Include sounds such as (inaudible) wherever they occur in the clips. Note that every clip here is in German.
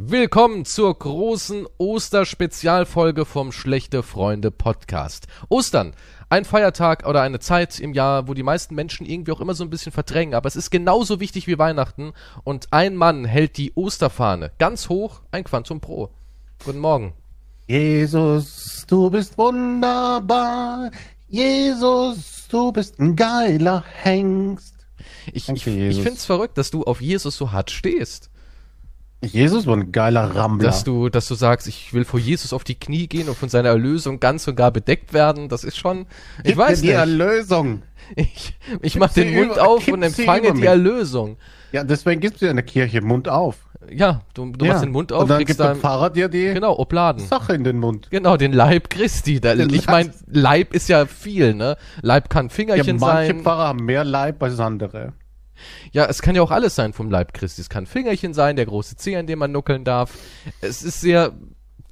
Willkommen zur großen Osterspezialfolge vom Schlechte Freunde Podcast. Ostern, ein Feiertag oder eine Zeit im Jahr, wo die meisten Menschen irgendwie auch immer so ein bisschen verdrängen, aber es ist genauso wichtig wie Weihnachten und ein Mann hält die Osterfahne ganz hoch, ein Quantum Pro. Guten Morgen. Jesus, du bist wunderbar. Jesus, du bist ein geiler Hengst. Ich, Danke, ich, ich find's verrückt, dass du auf Jesus so hart stehst. Jesus war ein geiler Rammler. Dass du, dass du sagst, ich will vor Jesus auf die Knie gehen und von seiner Erlösung ganz und gar bedeckt werden. Das ist schon, ich Gib weiß mir die nicht. Erlösung. Ich, ich mach den Mund über- auf und empfange die. Erlösung. Ja, deswegen gibt's ja in der Kirche Mund auf. Ja, du, du ja. machst den Mund auf, Und dann gibt der dann, Pfarrer dir die genau, Obladen. Sache in den Mund. Genau, den Leib Christi. Da, Den ich Leib- mein, Leib ist ja viel, ne? Leib kann Ja, Fingerchen manche sein. Pfarrer haben mehr Leib als andere. Ja, es kann ja auch alles sein vom Leib Christi. Es kann Fingerchen sein, der große Zeh, an dem man nuckeln darf. Es ist sehr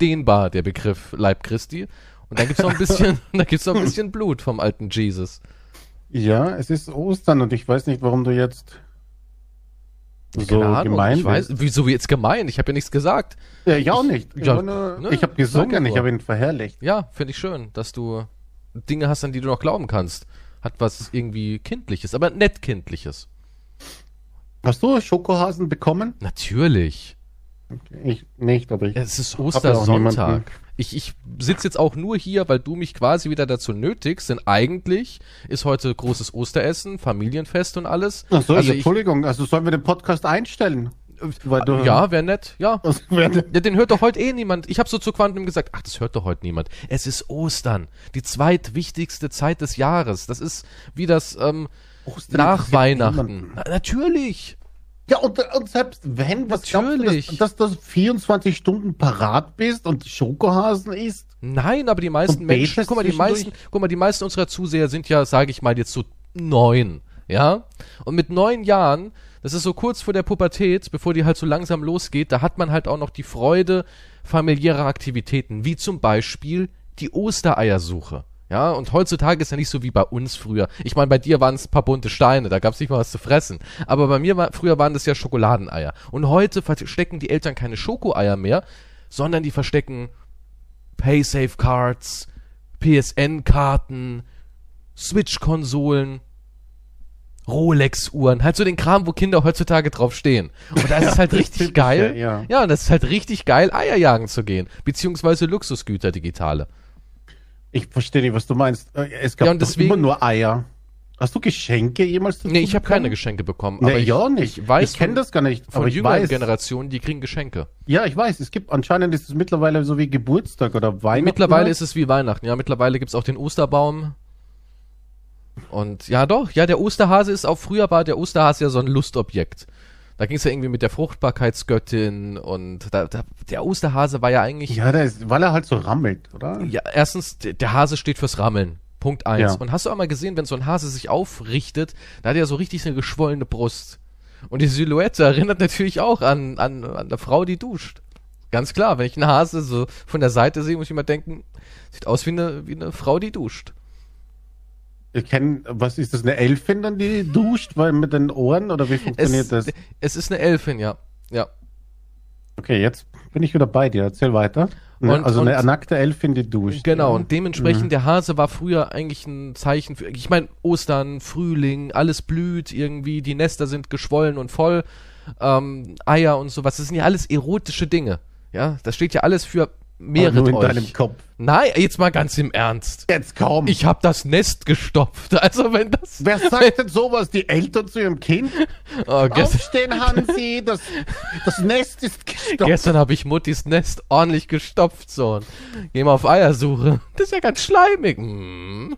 dehnbar, der Begriff Leib Christi. Und dann gibt's noch ein bisschen, (laughs) (laughs) da gibt's noch ein bisschen Blut vom alten Jesus. Ja, es ist Ostern und ich weiß nicht, warum du jetzt so Keine Ahnung, gemein ich weiß, bist. wieso jetzt gemein? Ich habe ja nichts gesagt. Ja, ich auch nicht. Ja, Ja, ne, ich habe ja gesungen, ich habe ihn verherrlicht. Ja, finde ich schön, dass du Dinge hast, an die du noch glauben kannst. Hat was irgendwie Kindliches, aber nett Kindliches. Hast du Schokohasen bekommen? Natürlich. Ich nicht, aber ich. Es ist Ostersonntag. Ich, ich sitze jetzt auch nur hier, weil du mich quasi wieder dazu nötigst, denn eigentlich ist heute großes Osteressen, Familienfest und alles. Ach so, also ich, Entschuldigung, also sollen wir den Podcast einstellen? Du, ja, wäre nett, ja. Also, wer- Ja, den hört doch heute eh niemand. Ich habe so zu Quantum gesagt, ach, das hört doch heute niemand. Es ist Ostern, die zweitwichtigste Zeit des Jahres. Das ist wie das ähm, nach Weihnachten. Na, natürlich. Ja, und, und selbst wenn, was Natürlich. glaubst du, dass, dass du 24 Stunden parat bist und Schokohasen isst? Nein, aber die meisten Menschen, guck mal, die meisten, guck mal, die meisten unserer Zuseher sind ja, sage ich mal, jetzt so neun, ja? Und mit neun Jahren, das ist so kurz vor der Pubertät, bevor die halt so langsam losgeht, da hat man halt auch noch die Freude familiärer Aktivitäten, wie zum Beispiel die Ostereiersuche. Ja, und heutzutage ist ja nicht so wie bei uns früher. Ich meine, bei dir waren es ein paar bunte Steine, da gab es nicht mal was zu fressen. Aber bei mir war, früher waren das ja Schokoladeneier. Und heute verstecken die Eltern keine Schokoeier mehr, sondern die verstecken Paysafe-Cards, PSN-Karten, Switch-Konsolen, Rolex-Uhren, halt so den Kram, wo Kinder heutzutage drauf stehen. Und da (laughs) ist es halt das richtig geil. ja. ja, und das ist halt richtig geil, Eier jagen zu gehen. Beziehungsweise Luxusgüter digitale. Ich verstehe nicht, was du meinst. Äh, Es gab Ja, deswegen- immer nur Eier. Hast du Geschenke jemals dazu Nee, ich habe keine? Geschenke bekommen. Nee, aber ich, ja nicht. Ich weiß ich kenne das gar nicht. Von aber ich jüngeren weiß. Generationen, die kriegen Geschenke. Ja, ich weiß. Es gibt anscheinend ist es mittlerweile so wie Geburtstag oder Weihnachten. Mittlerweile ist es wie Weihnachten. Ja, mittlerweile gibt's auch den Osterbaum. Und ja, doch, ja, der Osterhase ist auch früher war der Osterhase ja so ein Lustobjekt. Da ging's ja irgendwie mit der Fruchtbarkeitsgöttin und da, da, der Osterhase war ja eigentlich. Ja, der ist, weil er halt so rammelt, oder? Ja, erstens, der, der Hase steht fürs Rammeln. Punkt eins. Ja. Und hast du auch mal gesehen, wenn so ein Hase sich aufrichtet, da hat er so richtig eine geschwollene Brust. Und die Silhouette erinnert natürlich auch an, an, an eine Frau, die duscht. Ganz klar, wenn ich einen Hase so von der Seite sehe, muss ich immer denken, sieht aus wie eine, wie eine Frau, die duscht. Ich kenne, was ist das, eine Elfin dann, die duscht, weil mit den Ohren oder wie funktioniert Es, das? es ist eine Elfin, ja. Ja. Okay, jetzt bin ich wieder bei dir. Erzähl weiter. Ne, Und- also eine und- nackte Elfin, die duscht. Genau, Ja. und dementsprechend, der Hase war früher eigentlich ein Zeichen für, ich meine, Ostern, Frühling, alles blüht irgendwie, die Nester sind geschwollen und voll, ähm, Eier und sowas, das sind ja alles erotische Dinge. Ja, das steht ja alles für mehret nur in euch. deinem Kopf. Nein, jetzt mal ganz im Ernst. Jetzt kaum. Ich hab das Nest gestopft. (laughs) Also wenn das. Wer sagt denn sowas? Die Eltern zu ihrem Kind? (laughs) Oh, Aufstehen, (laughs) Hansi, das, das Nest ist gestoppt. gestern habe ich Muttis Nest ordentlich gestopft, Sohn. Geh mal auf Eiersuche. Das ist ja ganz schleimig. Hm.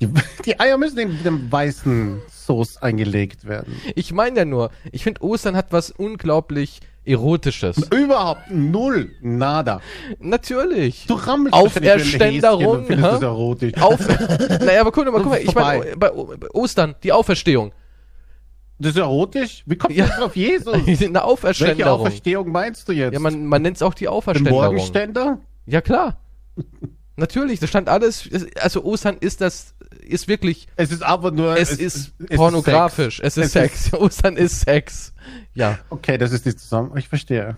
Die, die Eier müssen in dem weißen Sauce eingelegt werden. Ich meine ja nur, ich finde Ostern hat was unglaublich Erotisches. Überhaupt null, nada. Natürlich. Du rammelst Häschen und findest hä? das erotisch. Auf, naja, aber guck mal, guck mal, ich meine, bei Ostern, die Auferstehung. Das ist erotisch? Wie kommt Ja. das auf Jesus? (laughs) Eine Welche Auferständerung. Auferstehung meinst du jetzt? Ja, man, man nennt es auch die Den Auferständerung. Morgenständer? Ja, klar. Natürlich, das stand alles, es- also Ostern ist das, ist wirklich, Es ist aber nur. es, ist pornografisch, es ist Sex. (laughs) Ostern ist Sex. Ja. Okay, das ist die Zusammen. Ich verstehe.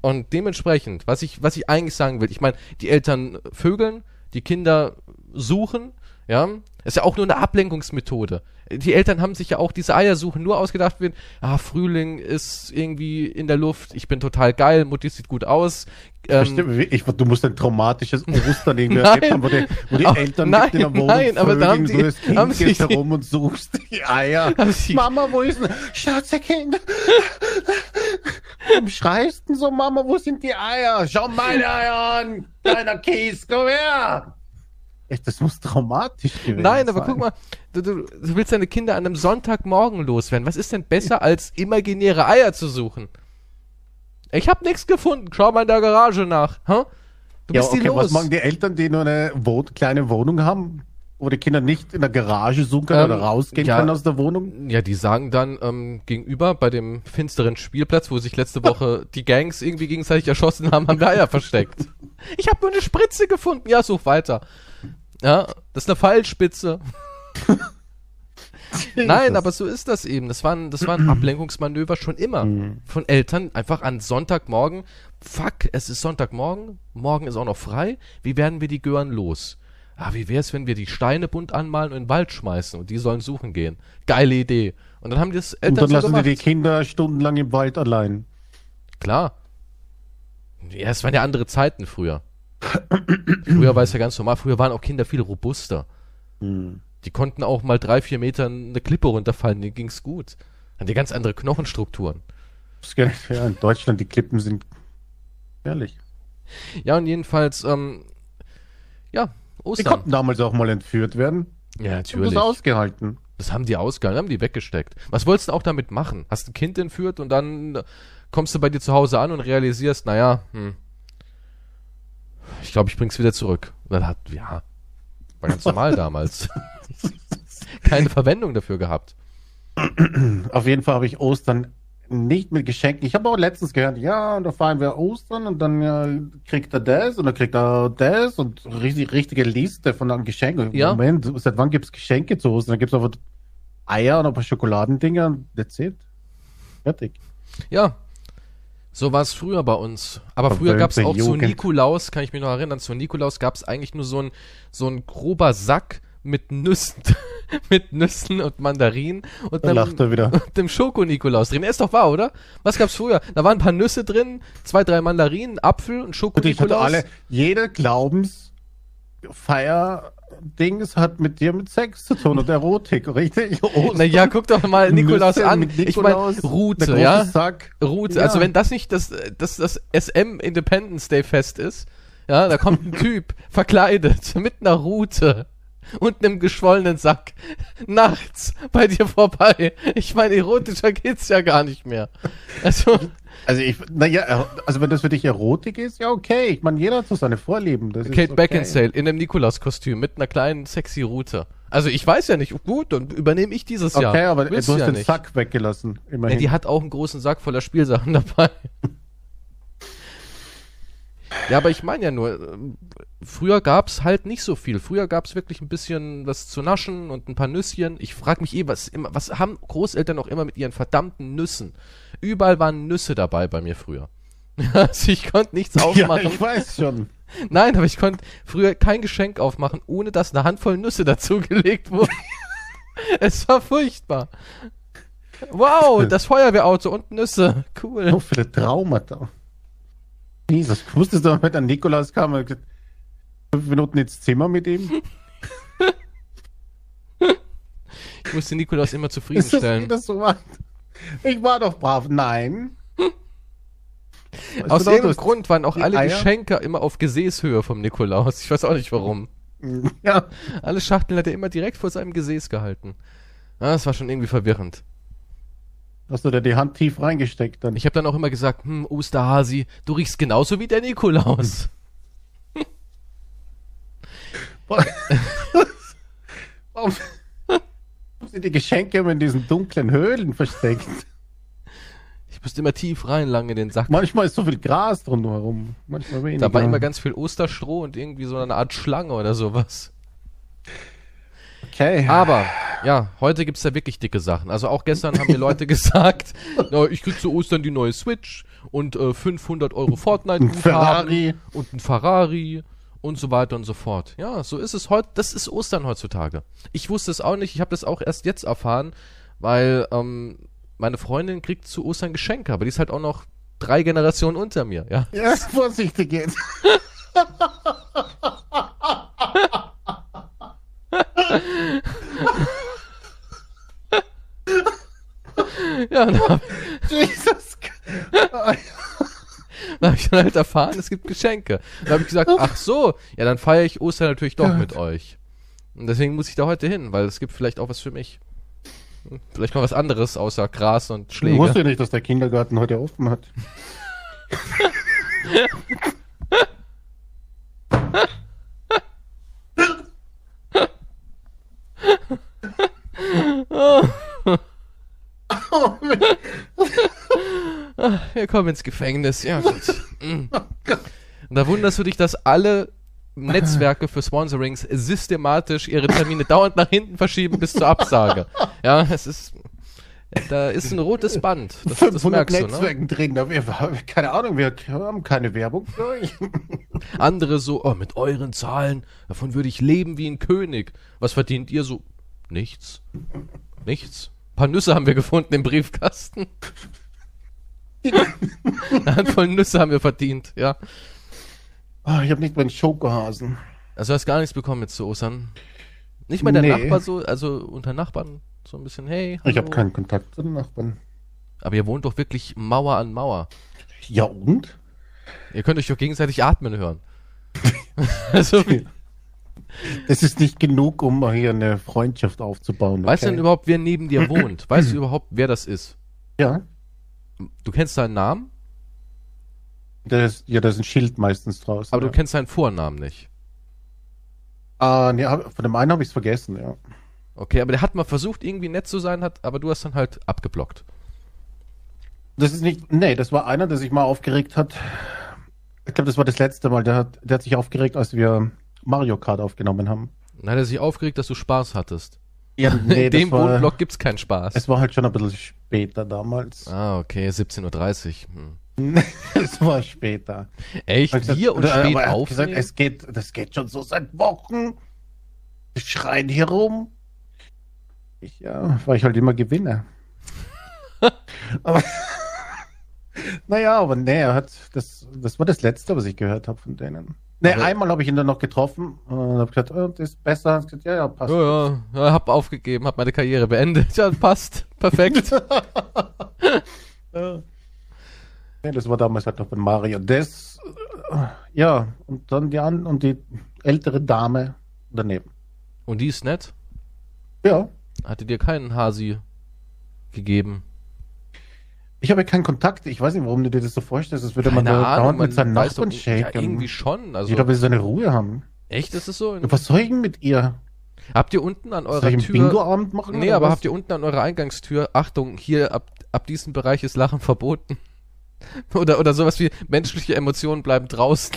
Und dementsprechend, was ich, was ich eigentlich sagen will, ich meine, die Eltern vögeln, die Kinder suchen, ja, ist ja auch nur eine Ablenkungsmethode. Die Eltern haben sich ja auch diese Eiersuche nur ausgedacht, wenn, ah, Frühling ist irgendwie in der Luft, ich bin total geil, Mutti sieht gut aus. Ähm, Verstehe, ich, du musst ein traumatisches Ostern irgendwie (laughs) erlebt haben, wo die, wo die Auch- Eltern nein, mit Wohnung nein, aber da haben du als Kind haben gehst sie- herum (laughs) und suchst die Eier. (laughs) Sie- Mama, wo ist denn? Schatzerkind. Warum schreist du denn so, Mama, wo sind die Eier? Schau meine Eier an, kleiner Kies, komm her. Echt, das muss traumatisch gewesen Nein, aber sein. guck mal, du, du, willst deine Kinder an einem Sonntagmorgen loswerden. Was ist denn besser, als imaginäre Eier zu suchen? Ich hab nichts gefunden. Schau mal in der Garage nach. Hä? Du Ja, bist die okay, was los. machen die Eltern, die nur eine Wohn kleine Wohnung haben, wo die Kinder nicht in der Garage suchen können Ähm, oder rausgehen ja. können aus der Wohnung? Ja, die sagen dann ähm, gegenüber bei dem finsteren Spielplatz, wo sich letzte Woche die Gangs irgendwie gegenseitig erschossen haben, haben wir Eier versteckt. (laughs) Ich habe nur eine Spritze gefunden. Ja, such weiter. Ja, das ist eine Pfeilspitze. (laughs) Nein, aber so ist das eben. Das waren, das waren (clears throat) Ablenkungsmanöver schon immer. Mhm. Von Eltern einfach an Sonntagmorgen. Fuck, es ist Sonntagmorgen. Morgen ist auch noch frei. Wie werden wir die Gören los? Ah, wie wär's, wenn wir die Steine bunt anmalen und in den Wald schmeißen und die sollen suchen gehen? Geile Idee. Und dann haben die das Und Eltern dann so lassen gemacht. die die Kinder stundenlang im Wald allein. Klar. Ja, es waren ja andere Zeiten früher. früher war es ja ganz normal. Früher waren auch Kinder viel robuster. Hm. Die konnten auch mal drei, vier Meter eine Klippe runterfallen, denen ging's gut. Hatten die ganz andere Knochenstrukturen. Ja, in Deutschland, die Klippen sind ehrlich. Ja, und jedenfalls, ähm, ja, Die Ostern. konnten damals auch mal entführt werden. Ja, Die haben natürlich. das ausgehalten. Das haben die ausgehalten, haben die weggesteckt. Was wolltest du auch damit machen? Hast ein Kind entführt und dann kommst du bei dir zu Hause an und realisierst, naja, hm, ich glaube, ich bring's wieder zurück. Und dann hat, ja, war ganz (laughs) normal damals. Keine (laughs) Verwendung dafür gehabt. Auf jeden Fall habe ich Ostern nicht mit Geschenken. Ich habe auch letztens gehört, ja, und da feiern wir Ostern und dann ja, kriegt er das und dann kriegt er das und richtig, richtige Liste von einem Geschenk. Ja. Moment, seit wann gibt's Geschenke zu Ostern? Dann gibt's einfach Eier und ein paar Schokoladendinger und that's it. Fertig. Ja, so war es früher bei uns. Aber früher Verwöhnte gab's auch zu Jugend. Nikolaus, kann ich mich noch erinnern, zu Nikolaus gab's eigentlich nur so ein, so ein grober Sack mit Nüssen, (laughs) mit Nüssen und Mandarinen und Da lacht er wieder. und dem Schoko-Nikolaus drin. Er ist doch wahr, oder? Was gab's früher? Da waren ein paar Nüsse drin, zwei, drei Mandarinen, Apfel und Schoko-Nikolaus. alle, jeder Glaubensfeier-Dings hat mit dir mit Sex zu tun und Erotik, (laughs) richtig? Ostern, Naja, guck doch mal Nikolaus Nüsse an. mit Ich meine, Nikolaus, Route, ja? Sack. Route. Ja. Also wenn das nicht das, das, das SM Independence Day Fest ist, ja, da kommt ein (laughs) Typ verkleidet mit einer Route und einem geschwollenen Sack nachts bei dir vorbei. Ich meine, erotischer geht's ja gar nicht mehr. Also, Also ich, naja, also wenn das für dich Erotik ist, ja okay. Ich meine, jeder hat so seine Vorlieben. Das Kate okay. Beckinsale in einem Nikolaus-Kostüm mit einer kleinen sexy Route. Also ich weiß ja nicht, gut, dann übernehme ich dieses Jahr. Okay, aber du Willst hast ja den nicht. Sack weggelassen. Ja, Immerhin. die hat auch einen großen Sack voller Spielsachen (laughs) dabei. Ja, aber ich meine ja nur, ähm, früher gab's halt nicht so viel. Früher gab's wirklich ein bisschen was zu naschen und ein paar Nüsschen. Ich frage mich eh, was immer, was haben Großeltern auch immer mit ihren verdammten Nüssen? Überall waren Nüsse dabei bei mir früher. (laughs) Also ich konnte nichts ja, aufmachen. ich weiß schon. (laughs) Nein, aber ich konnte früher kein Geschenk aufmachen, ohne dass eine Handvoll Nüsse (laughs) dazugelegt wurde. es war furchtbar. Wow, das Feuerwehrauto und Nüsse. Cool. So viele Traumata. Jesus, wusstest du, wenn der Nikolaus kam fünf Minuten ins Zimmer mit ihm? Ich musste Nikolaus immer zufriedenstellen. das so war? Ich war doch brav. Nein. Aus doch, irgendeinem du Grund waren auch alle Eier? Geschenke immer auf Gesäßhöhe vom Nikolaus. Ich weiß auch nicht warum. Ja. Alle Schachteln hat er immer direkt vor seinem Gesäß gehalten. Ja, das war schon irgendwie verwirrend. Hast du da die Hand tief reingesteckt dann? Ich habe dann auch immer gesagt, hm, Osterhasi, du riechst genauso wie der Nikolaus. (laughs) Warum warum sind die Geschenke immer in diesen dunklen Höhlen versteckt? Ich Müsst immer tief reinlangen in den Sack. Manchmal ist so viel Gras drumherum, manchmal weniger. Da war immer ganz viel Osterstroh und irgendwie so eine Art Schlange oder sowas. okay. Aber, ja, heute gibt's da wirklich dicke Sachen. Also auch gestern haben mir Leute (laughs) gesagt, na, ich krieg zu Ostern die neue Switch und äh, 500 Euro Ein Fortnite-Guthaben Ferrari. und ein Ferrari und so weiter und so fort. Ja, so ist es heute. Das ist Ostern heutzutage. Ich wusste es auch nicht. Ich habe das auch erst jetzt erfahren, weil ähm, meine Freundin kriegt zu Ostern Geschenke, aber die ist halt auch noch drei Generationen unter mir. Ja, Ja, (laughs) vorsichtig jetzt. (laughs) ja da habe Jesus. hab ich dann halt erfahren, es gibt Geschenke. Da habe ich gesagt, ach so, ja, dann feiere ich Ostern natürlich doch mit euch. Und deswegen muss ich da heute hin, weil es gibt vielleicht auch was für mich. Vielleicht mal was anderes außer Gras und Ich Schläge. wusste nicht, dass der Kindergarten heute offen hat. (laughs) (laughs) (laughs) (laughs) Wir kommen ins Gefängnis. Ja, gut. Und da wunderst du dich, dass alle Netzwerke für Sponsorings systematisch ihre Termine dauernd nach hinten verschieben bis zur Absage. Ja, es ist. Da ist ein rotes Band. Das, das 500 merkst du, ne? Netzwerken drin. Da wir, keine Ahnung, wir haben keine Werbung für euch. Andere so, oh, mit euren Zahlen, davon würde ich leben wie ein König. Was verdient ihr so? Nichts. Nichts. Ein paar Nüsse haben wir gefunden im Briefkasten. (laughs) Eine Handvoll Nüsse haben wir verdient, ja. Ah, ich habe nicht meinen Schokohasen. Also du hast gar nichts bekommen jetzt zu Ostern. Nicht mal der Nee. Nachbar so, also unter Nachbarn so ein bisschen, hey, hallo. Ich habe keinen Kontakt zu den Nachbarn. Aber ihr wohnt doch wirklich Mauer an Mauer. Ja und? Ihr könnt euch doch gegenseitig atmen hören. (laughs) also, (laughs) Das ist nicht genug, um hier eine Freundschaft aufzubauen. weißt du denn okay? überhaupt, wer neben dir wohnt? (clears throat) Weißt du überhaupt, wer das ist? Ja. Du kennst seinen Namen, Da ist, ja, da ist ein Schild meistens draußen. aber ja. du kennst seinen Vornamen nicht. Ah, nee, von dem einen habe ich es vergessen, ja. Okay, aber der hat mal versucht, irgendwie nett zu sein, hat, aber du hast dann halt abgeblockt. Das ist nicht, nee, das war einer, der sich mal aufgeregt hat. Ich glaube, das war das letzte Mal. Der hat, der hat sich aufgeregt, als wir Mario Kart aufgenommen haben. Dann hat er sich aufgeregt, dass du Spaß hattest. Ja, (laughs) In dem Wohnblock gibt's keinen Spaß. Es war halt schon ein bisschen später damals. Ah, okay, 17.30 Uhr. Hm. (laughs) es war später. Echt? Gesagt- Wir und oder- spät aber er hat gesagt, es geht, das geht schon so seit Wochen. Wir schreien hier rum. Ich, ja, weil ich halt immer gewinne. (laughs) aber, naja, aber nee, er hat, das, das war das Letzte, was ich gehört habe von denen. Nee, Aber- einmal habe ich ihn dann noch getroffen und habe gesagt, oh, das ist besser. Er gesagt, ja, ja, passt. Ja, ja, ja, hab aufgegeben, hab meine Karriere beendet. (laughs) Ja, passt. Perfekt. (laughs) Ja. Nee, das war damals halt noch bei Mario. Das, äh, ja, und dann die an und die ältere Dame daneben. Und die ist nett. Ja, Hatte dir keinen Hasi gegeben. Ich habe ja keinen Kontakt. Ich weiß nicht, warum du dir das so vorstellst. Das würde man Keine da Ahnung, dauernd man mit seinen weiß doch, Nachbarn ja, shaken. irgendwie schon. Also, Jeder will seine Ruhe haben. echt ist es so? Was soll ich denn mit ihr? Habt ihr unten an Soll eurer ich einen Tür... Bingo-Abend machen? Nee, aber was? habt ihr unten an eurer Eingangstür, Achtung, hier ab, ab diesem Bereich ist Lachen verboten. (laughs) oder, oder sowas wie menschliche Emotionen bleiben draußen.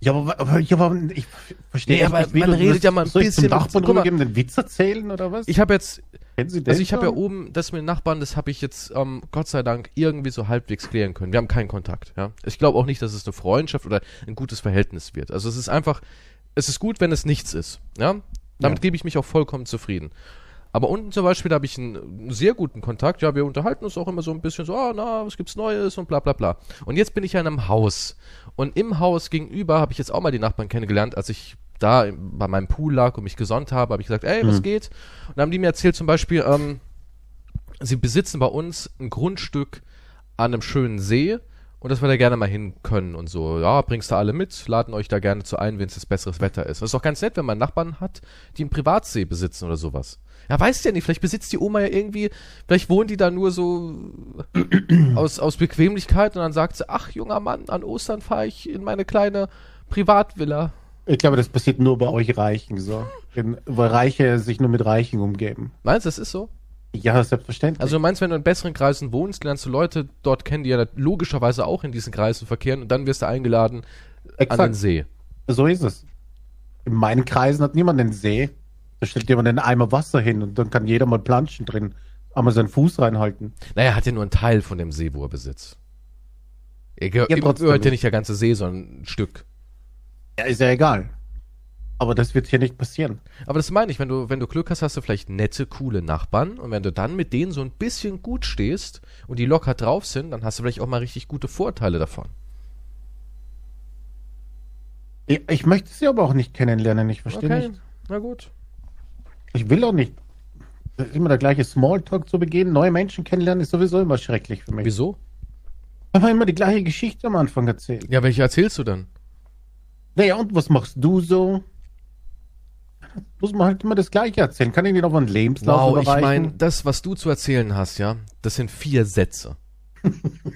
Ja, aber, aber, ja, aber ich verstehe Nee, aber nicht, man redet ja mal ein soll ich bisschen- zum Nachbarn rübergeben, den Witz erzählen oder was? Ich habe jetzt, Kennen Sie den also ich habe ja oben, das mit den Nachbarn, das habe ich jetzt ähm, Gott sei Dank irgendwie so halbwegs klären können. Wir haben keinen Kontakt. Ja, ich glaube auch nicht, dass es eine Freundschaft oder ein gutes Verhältnis wird. Also es ist einfach, es ist gut, wenn es nichts ist. Ja, damit Ja. gebe ich mich auch vollkommen zufrieden. Aber unten zum Beispiel, da habe ich einen, einen sehr guten Kontakt. Ja, wir unterhalten uns auch immer so ein bisschen so, ah, na, was gibt's Neues und bla bla bla. Und jetzt bin ich ja in einem Haus. Und im Haus gegenüber habe ich jetzt auch mal die Nachbarn kennengelernt, als ich da bei meinem Pool lag und mich gesonnt habe, habe ich gesagt, ey, was Mhm. geht? Und dann haben die mir erzählt zum Beispiel, ähm, sie besitzen bei uns ein Grundstück an einem schönen See und dass wir da gerne mal hin können und so. Ja, bringst du alle mit, laden euch da gerne zu ein, wenn es jetzt besseres Wetter ist. Das ist doch ganz nett, wenn man Nachbarn hat, die einen Privatsee besitzen oder sowas. Ja, weißt ja nicht, vielleicht besitzt die Oma ja irgendwie, vielleicht wohnen die da nur so (clears throat) aus, aus Bequemlichkeit und dann sagt sie, ach junger Mann, an Ostern fahre ich in meine kleine Privatvilla. Ich glaube, das passiert nur bei euch Reichen so. Weil Reiche sich nur mit Reichen umgeben. Meinst du, das ist so? Ja, selbstverständlich. Also du meinst, wenn du in besseren Kreisen wohnst, lernst du Leute dort kennen, die ja logischerweise auch in diesen Kreisen verkehren und dann wirst du eingeladen Exakt. an den See. So ist es. In meinen Kreisen hat niemand einen See. Da stellt jemand einen Eimer Wasser hin und dann kann jeder mal planschen drin. Einmal seinen Fuß reinhalten. Naja, er hat ja nur einen Teil von dem See, wo er besitzt. Er gehört, Ja, trotzdem. gehört ja nicht der ganze See, sondern ein Stück. Ja, ist ja egal. Aber das wird hier nicht passieren. Aber das meine ich, wenn du, wenn du Glück hast, hast du vielleicht nette, coole Nachbarn und wenn du dann mit denen so ein bisschen gut stehst und die locker drauf sind, dann hast du vielleicht auch mal richtig gute Vorteile davon. Ich, ich möchte sie aber auch nicht kennenlernen. Ich verstehe nicht. na gut. Ich will auch nicht. Das ist immer der gleiche Smalltalk zu begehen. Neue Menschen kennenlernen ist sowieso immer schrecklich für mich. Wieso? Wenn man immer die gleiche Geschichte am Anfang erzählt. Ja, welche erzählst du dann? Naja, und was machst du so? Muss man halt immer das Gleiche erzählen. Kann ich dir noch mal einen Lebenslauf Wow, ich überreichen? meine, das, was du zu erzählen hast, ja, das sind vier Sätze.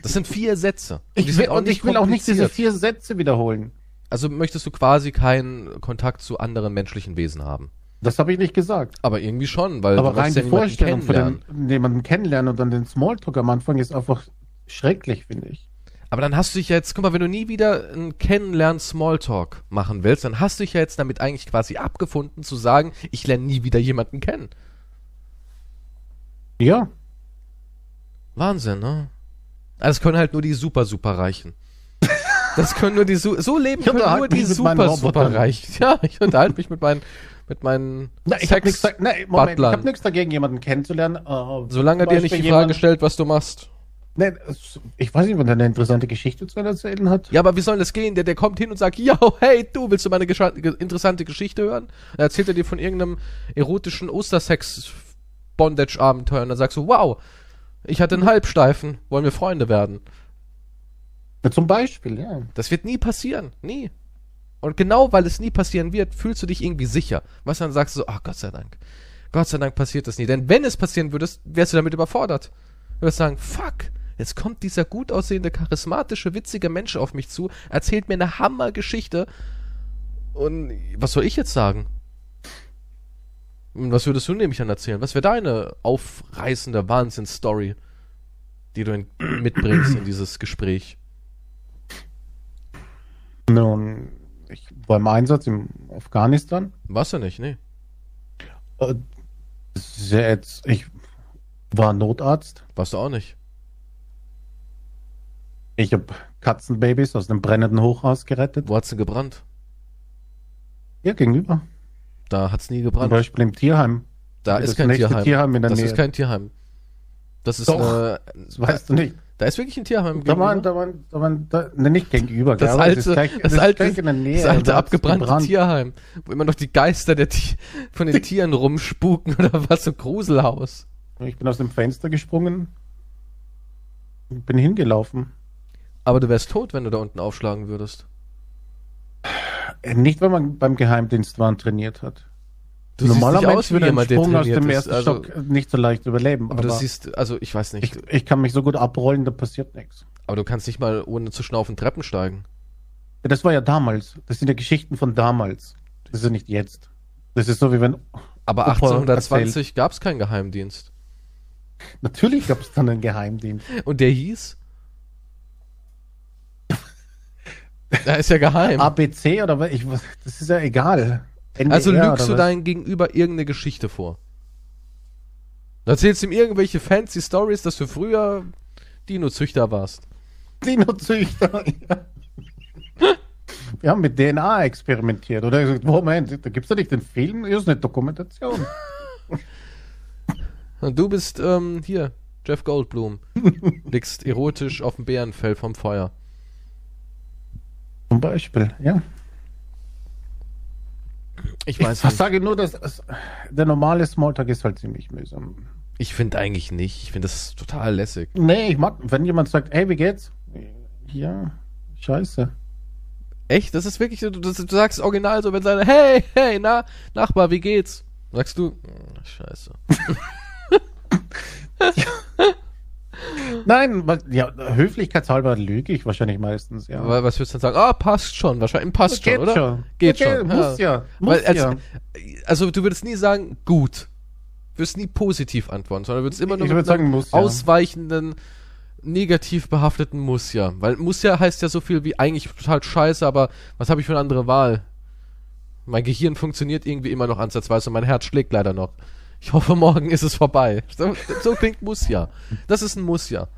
Das sind vier Sätze. Und ich will, und ich will auch nicht diese vier Sätze wiederholen. Also möchtest du quasi keinen Kontakt zu anderen menschlichen Wesen haben. Das habe ich nicht gesagt. Aber irgendwie schon, weil Aber du rein die ja Vorstellung von den, jemanden kennenlernen und dann den Smalltalk am Anfang ist einfach schrecklich, finde ich. Aber dann hast du dich ja jetzt, guck mal, wenn du nie wieder einen Kennenlernen-Smalltalk machen willst, dann hast du dich ja jetzt damit eigentlich quasi abgefunden zu sagen, ich lerne nie wieder jemanden kennen. Ja, Wahnsinn, ne? Also Das können halt nur die super, super Reichen. Das können nur die, su so leben können nur die super, super. Reichen. (laughs) Ja, ich unterhalte mich mit meinen, mit meinen Na, ich habe nichts, Moment, ich Butlern. hab nichts dagegen, jemanden kennenzulernen. Äh, Solange er dir nicht die Frage stellt, was du machst. Nee, ich weiß nicht, wenn er eine interessante Geschichte zu erzählen hat. Ja, aber wie soll das gehen? Der, der kommt hin und sagt, yo, hey, du, willst du meine gescha- ge- interessante Geschichte hören? Dann erzählt er dir von irgendeinem erotischen Ostersex-Bondage-Abenteuer und dann sagst du, wow, ich hatte einen Halbsteifen, wollen wir Freunde werden? Ja, Zum Beispiel, ja. Das wird nie passieren, nie. Und genau weil es nie passieren wird, fühlst du dich irgendwie sicher. Was dann sagst du so, ach Gott sei Dank. Gott sei Dank passiert das nie. Denn wenn es passieren würde, wärst du damit überfordert. Du würdest sagen, fuck, jetzt kommt dieser gut aussehende, charismatische, witzige Mensch auf mich zu, erzählt mir eine Hammergeschichte. Und was soll ich jetzt sagen? Und was würdest du nämlich dann erzählen? Was wäre deine aufreißende Wahnsinnsstory, die du in, (clears throat) mitbringst in dieses Gespräch? Nun, ich war im Einsatz in Afghanistan. Warst du nicht, nee. Äh, jetzt, ich war Notarzt. Warst du auch nicht. Ich habe Katzenbabys aus einem brennenden Hochhaus gerettet. Wo hat's denn gebrannt? Ja, gegenüber. Da hat's nie Zum gebrannt. Beispiel im Tierheim. Da Das ist kein Tierheim. Tierheim in der das Nähe. ist kein Tierheim. Das ist Doch. eine. Das weißt du nicht. Da ist wirklich ein Tierheim. Da waren, da waren, da waren, da, ne, nicht gegenüber. das gell, alte, gleich- das ist alte, in der Nähe. das alte abgebrannte gebrannt. Tierheim, wo immer noch die Geister der von den Tieren rumspuken oder was, so Gruselhaus. Ich bin aus dem Fenster gesprungen. und Bin hingelaufen. Aber du wärst tot, wenn du da unten aufschlagen würdest. Nicht, wenn man beim Geheimdienst war und trainiert hat. Du Normaler Mensch würde jemand, Sprung aus dem ist. ersten Also, Stock nicht so leicht überleben. aber du siehst, also ich weiß nicht, ich, ich kann mich so gut abrollen, da passiert nichts. aber du kannst nicht mal ohne zu schnaufen Treppen steigen. Ja, das war ja damals. Das sind ja Geschichten von damals. Das ist ja nicht jetzt. Das ist so, wie wenn. Aber Opa 1820 gab es keinen Geheimdienst. Natürlich gab es dann einen Geheimdienst. Und der hieß? Da ist ja geheim. (laughs) ABC oder was? Ich, das ist ja egal. NDR Also lügst du deinem Gegenüber irgendeine Geschichte vor. Du erzählst ihm irgendwelche fancy Stories, dass du früher Dino-Züchter warst. Dino-Züchter. (laughs) Ja. Wir haben mit DNA experimentiert. Oder gesagt, Moment, da gibt es ja nicht den Film, hier ist eine Dokumentation. (laughs) Und du bist ähm, hier, Jeff Goldblum. Liegst erotisch auf dem Bärenfell vom Feuer. Zum Beispiel, ja. Ich Ich weiß nicht. sage nur, dass der normale Smalltalk ist halt ziemlich mühsam. Ich finde eigentlich nicht. Ich finde das total lässig. Nee, ich mag, wenn jemand sagt, hey, wie geht's? Ja, scheiße. Echt? Das ist wirklich so, du, du sagst original so, wenn seine, hey, hey, na, Nachbar, wie geht's? Sagst du, "Hm, scheiße. (laughs) (laughs) Nein, ja, höflichkeitshalber lüge ich wahrscheinlich meistens, ja. Aber Was würdest du dann sagen? Ah, passt schon. Wahrscheinlich passt schon, Geht oder? schon. Geht Okay, schon. Muss ja. Muss Weil als, ja. Also du würdest nie sagen, gut. wirst nie positiv antworten, sondern würdest immer nur Ich mit sagen, muss ja. ausweichenden, negativ behafteten Muss ja. Weil Muss ja heißt ja so viel wie eigentlich total scheiße, aber was habe ich für eine andere Wahl? Mein Gehirn funktioniert irgendwie immer noch ansatzweise und mein Herz schlägt leider noch. Ich hoffe, morgen ist es vorbei. So, so klingt Muss ja. Das ist ein Muss ja.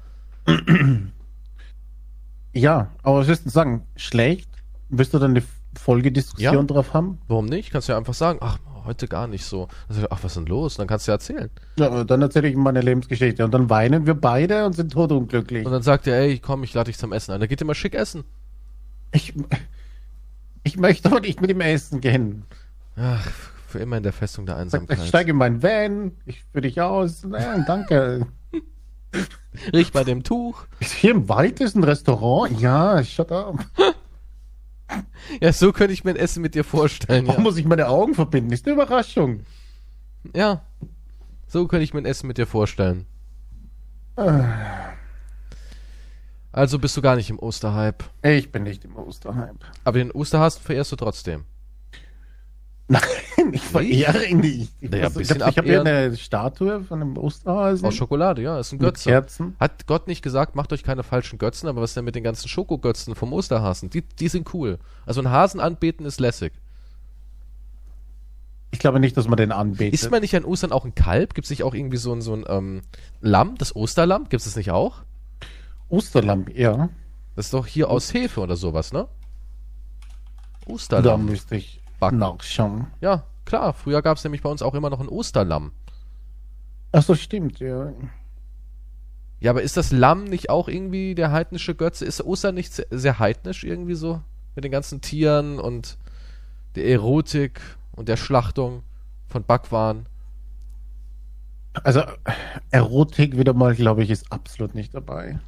Ja, aber was willst du sagen? Schlecht? Willst du dann eine Folgediskussion Ja. drauf haben? Warum nicht? Kannst du ja einfach sagen, ach, heute gar nicht so. Ich, ach, was ist denn los? Dann kannst du ja erzählen. Ja, dann erzähle ich ihm meine Lebensgeschichte und dann weinen wir beide und sind totunglücklich. Und dann sagt er, ey, komm, ich lade dich zum Essen ein. Dann geht mal schick essen. Ich, ich möchte aber nicht mit ihm essen gehen. Ach, für immer in der Festung der Einsamkeit. ich steige in meinen Van, ich führe dich aus. Naja, danke. (laughs) Riech bei dem Tuch. Hier im Wald ist ein Restaurant? Ja, shut up. Ja, so könnte ich mir ein Essen mit dir vorstellen. Warum Ja. muss ich meine Augen verbinden? Ist eine Überraschung. ja. So könnte ich mir ein Essen mit dir vorstellen. Also bist du gar nicht im Osterhype. Ich bin nicht im Osterhype. Aber den Osterhasen verehrst du trotzdem. Nein, ich verehre ihn nicht. Ich, Naja, ich habe hab hier eine Statue von einem Osterhasen. Aus Schokolade, ja, ist ein mit Götze. Kerzen. Hat Gott nicht gesagt, macht euch keine falschen Götzen, aber was ist denn mit den ganzen Schokogötzen vom Osterhasen? Die, die sind cool. Also ein Hasen anbeten ist lässig. Ich glaube nicht, dass man den anbetet. Isst man nicht an Ostern auch ein Kalb? Gibt es nicht auch irgendwie so ein, so ein ähm, Lamm, das Osterlamm? Gibt es das nicht auch? Osterlamm, ja. Das ist doch hier aus Hefe oder sowas, ne? Da Osterlamm. müsste ich Backen. nachschauen. Ja, klar. Früher gab es nämlich bei uns auch immer noch ein Osterlamm. Ach so, stimmt, ja. Ja, aber ist das Lamm nicht auch irgendwie der heidnische Götze? Ist Ostern nicht sehr, sehr heidnisch irgendwie so? Mit den ganzen Tieren und der Erotik und der Schlachtung von Backwaren. Also, Erotik wieder mal, glaube ich, ist absolut nicht dabei.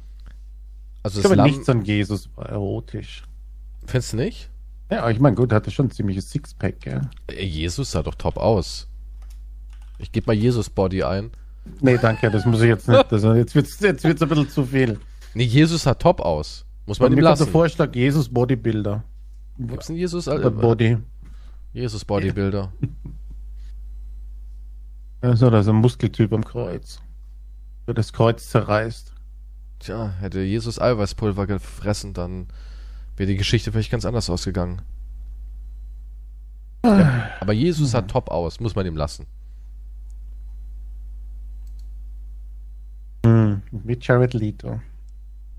Also Ich das glaube, Lamm, nichts an Jesus war erotisch. findest du nicht? Ja, ich meine, gut, er hatte schon ein ziemliches Sixpack, gell? Jesus sah doch top aus. Ich gebe mal Jesus-Body ein. Nee, danke, das muss ich jetzt nicht. Also, jetzt wird es jetzt wird's ein bisschen zu viel. Nee, Jesus sah top aus. Muss Bei man ihm mir kommt der lassen. Vorschlag, Jesus Bodybuilder. Gibt's einen Jesus, äh, Body. Jesus Bodybuilder? Also, da ist ein Muskeltyp am Kreuz. Der das Kreuz zerreißt. Tja, hätte Jesus Eiweißpulver gefressen, dann wäre die Geschichte vielleicht ganz anders ausgegangen. Ja, aber Jesus sah top aus, muss man ihm lassen. Hm, wie Jared Leto.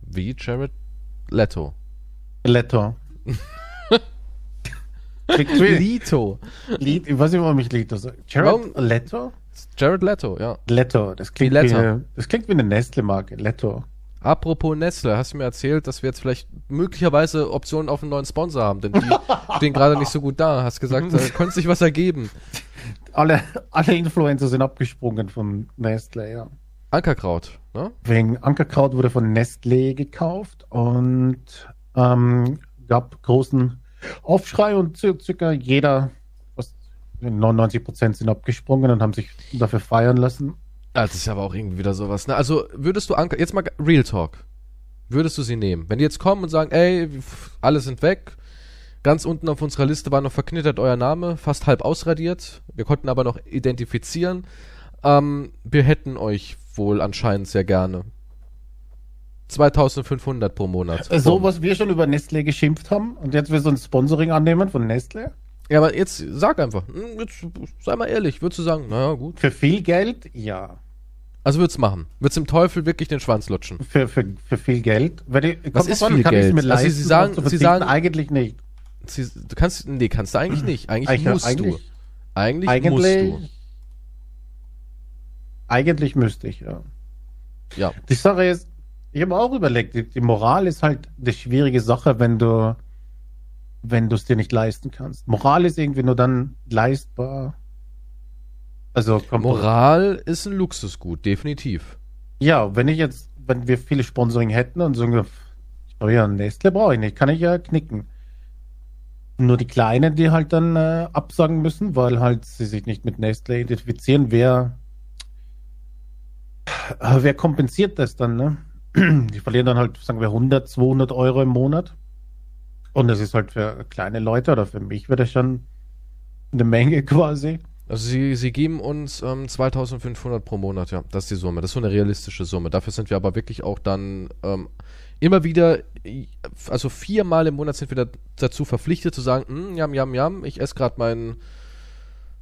Wie Jared Leto. Leto. (laughs) Leto. Lied, ich weiß nicht, warum ich Leto sage. Jared Leto? Jared Leto, ja. Leto, das klingt Wie das klingt wie eine Nestle-Marke. Leto. Apropos Nestle, hast du mir erzählt, dass wir jetzt vielleicht möglicherweise Optionen auf einen neuen Sponsor haben, denn die (laughs) stehen gerade nicht so gut da. Hast gesagt, da könnte sich was ergeben. Alle, alle Influencer sind abgesprungen von Nestle, ja. Ankerkraut, ne? Wegen Ankerkraut wurde von Nestle gekauft und ähm, gab großen Aufschrei und ci- circa jeder, was 99 Prozent sind abgesprungen und haben sich dafür feiern lassen. Ah, Das ist aber auch irgendwie wieder sowas. Ne? Also würdest du Anker, jetzt mal Real Talk, würdest du sie nehmen? Wenn die jetzt kommen und sagen, ey, alle sind weg, ganz unten auf unserer Liste war noch verknittert euer Name, fast halb ausradiert, wir konnten aber noch identifizieren, ähm, wir hätten euch wohl anscheinend sehr gerne. 2500 pro Monat. Äh, So, was wir schon über Nestle geschimpft haben und jetzt wir so ein Sponsoring annehmen von Nestle. Ja, aber jetzt sag einfach, hm, jetzt sei mal ehrlich, würdest du sagen, naja, gut. Für viel Geld, ja. Also würdest machen. Würdest dem Teufel wirklich den Schwanz lutschen. Für, für, für viel Geld. Ich, Was ist an, viel ich's Geld? Mir Also leisten, Sie sagen- Sie sagen- eigentlich nicht. Sie, du kannst, nee, kannst du eigentlich nicht. Eigentlich Eigentlich- musst eigentlich- du. Eigentlich, Eigentlich, musst eigentlich müsste ich, ja. du. Ja. Die Sache ist, ich habe auch überlegt, die, die Moral ist halt eine schwierige Sache, wenn du wenn du es dir nicht leisten kannst. Moral ist irgendwie nur dann leistbar. Also Moral ist ein Luxusgut, definitiv. Ja, wenn ich jetzt, wenn wir viele Sponsoring hätten und so, oh ja, Nestle brauche ich nicht, kann ich ja knicken. Nur die Kleinen, die halt dann äh, absagen müssen, weil halt sie sich nicht mit Nestle identifizieren, wer, äh, wer kompensiert das dann, ne? (clears throat) Die verlieren dann halt, sagen wir, 100, 200 Euro im Monat. Und das ist halt für kleine Leute oder für mich wäre das schon eine Menge (laughs) quasi. Also sie, sie geben uns ähm, 2500 pro Monat, ja. Das ist die Summe. Das ist so eine realistische Summe. Dafür sind wir aber wirklich auch dann ähm, immer wieder, also viermal im Monat sind wir da, dazu verpflichtet zu sagen, hm, jam, jam, jam, ich esse gerade meinen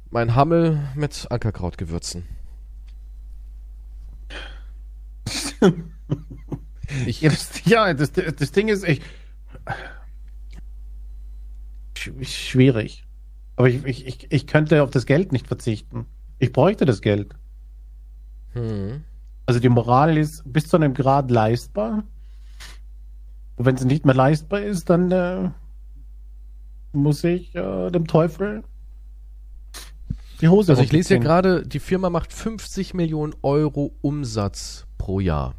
mein Hammel mit Ankerkrautgewürzen. (laughs) ich, ja, das, ja das, das Ding ist echt schwierig. Aber ich, ich, ich, könnte auf das Geld nicht verzichten. Ich bräuchte das Geld. Hm. Also die Moral ist bis zu einem Grad leistbar. Und wenn sie nicht mehr leistbar ist, dann äh, muss ich äh, dem Teufel die Hose Also ich lese hier gerade, die Firma macht 50 Millionen Euro Umsatz pro Jahr.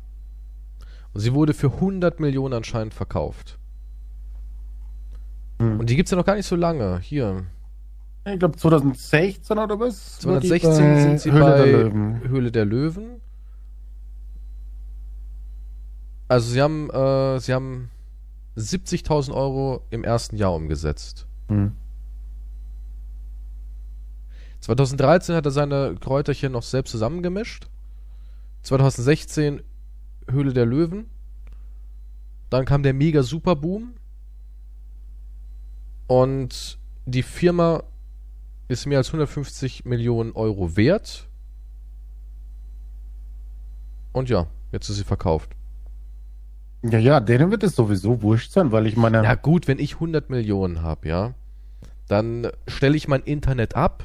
Und sie wurde für 100 Millionen anscheinend verkauft. Hm. Und die gibt es ja noch gar nicht so lange. Hier. Ich glaube 2016 oder was? 2016 sind sie Höhle bei der Löwen. Höhle der Löwen. Also sie haben, äh, sie haben 70.000 Euro im ersten Jahr umgesetzt. Hm. 2013 hat er seine Kräuterchen noch selbst zusammengemischt. 2016 Höhle der Löwen. Dann kam der mega Super Boom. Und die Firma ist mehr als 150 Millionen Euro wert. Und ja, jetzt ist sie verkauft. Ja, ja, denen wird es sowieso wurscht sein, weil ich meine. Ja, gut, wenn ich 100 Millionen habe, ja, dann stelle ich mein Internet ab,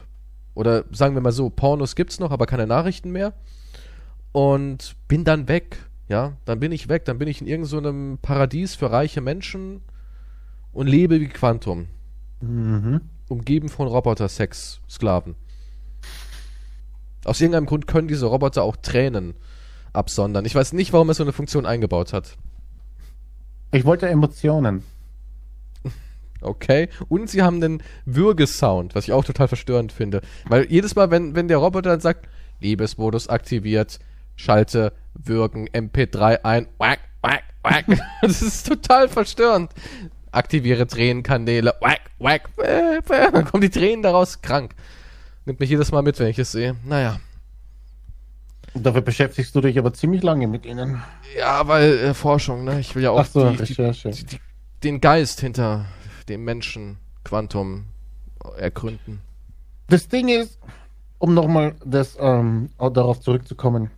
oder sagen wir mal so, Pornos gibt's noch, aber keine Nachrichten mehr. Und bin dann weg. Ja, dann bin ich weg. Dann bin ich in irgendeinem so Paradies für reiche Menschen und lebe wie Quantum. Mhm. Umgeben von Roboter-Sex-Sklaven. Aus irgendeinem Grund können diese Roboter auch Tränen absondern. Ich weiß nicht, warum er so eine Funktion eingebaut hat. Ich wollte Emotionen. Okay. Und sie haben den Würgesound, was ich auch total verstörend finde. Weil jedes Mal, wenn, wenn der Roboter dann sagt, Liebesmodus aktiviert, schalte Würgen MP3 ein, wack, wack, wack. (laughs) das ist total verstörend. Aktiviere Tränenkanäle, wack, wack, dann kommen die Tränen daraus krank. Nimmt mich jedes Mal mit, wenn ich es sehe. Naja. Dafür beschäftigst du dich aber ziemlich lange mit ihnen. Ja, weil äh, Forschung, ne? Ich will ja auch so, die, die, die, den Geist hinter dem Menschen Quantum ergründen. Das Ding ist, um nochmal ähm, darauf zurückzukommen,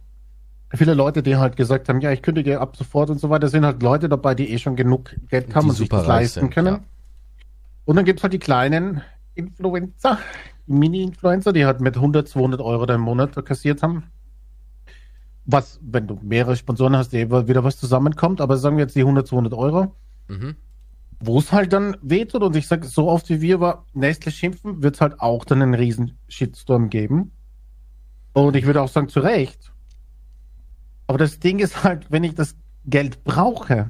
viele Leute, die halt gesagt haben, ja, ich kündige ab sofort und so weiter, sind halt Leute dabei, die eh schon genug Geld haben die und sich das leisten sind, können. Ja. Und dann gibt es halt die kleinen Influencer, Mini-Influencer, die halt mit 100, 200 Euro im Monat kassiert haben. Was, wenn du mehrere Sponsoren hast, eh wieder was zusammenkommt, aber sagen wir jetzt die 100, 200 Euro. Mhm wo es halt dann wehtut. Und ich sage, so oft wie wir über Nestle schimpfen, wird es halt auch dann einen riesen Shitstorm geben. Und ich würde auch sagen, zu Recht. Aber das Ding ist halt, wenn ich das Geld brauche,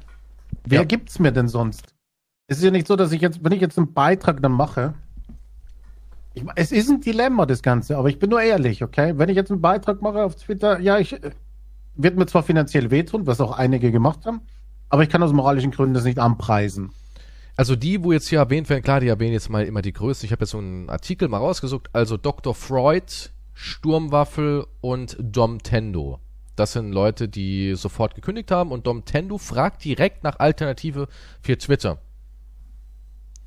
wer ja. gibt's mir denn sonst? Es ist ja nicht so, dass ich jetzt, wenn ich jetzt einen Beitrag dann mache, ich, es ist ein Dilemma, das Ganze, aber ich bin nur ehrlich, okay? Wenn ich jetzt einen Beitrag mache auf Twitter, ja, ich äh, wird mir zwar finanziell wehtun, was auch einige gemacht haben, aber ich kann aus moralischen Gründen das nicht anpreisen. Also die, wo jetzt hier erwähnt werden, klar, die erwähnen jetzt mal immer die Größten. Ich habe jetzt so einen Artikel mal rausgesucht. Also Dr. Freud, Sturmwaffel und Dom Tendo. Das sind Leute, die sofort gekündigt haben und Dom Tendo fragt direkt nach Alternative für Twitter.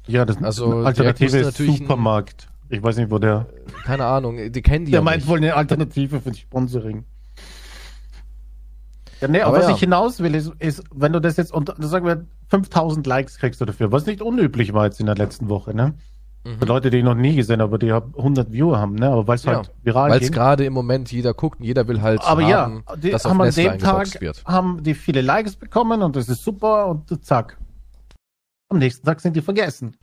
Ja, das also Alternative ist Supermarkt. Ich weiß nicht, wo der. Keine Ahnung, die kennen die. Der ja meint nicht. wohl eine Alternative für Sponsoring. Ja, nee, aber was ja. ich hinaus will, ist, ist, wenn du das jetzt unter, sagen wir, 5000 Likes kriegst du dafür, was nicht unüblich war jetzt in der letzten Woche, ne? Mhm. Leute, die ich noch nie gesehen habe, die 100 Viewer haben, ne? Aber weil es ja, halt viral Weil es gerade im Moment jeder guckt und jeder will halt aber haben, ja, die, dass haben an dem Tag wird. haben die viele Likes bekommen und das ist super und zack. Am nächsten Tag sind die vergessen.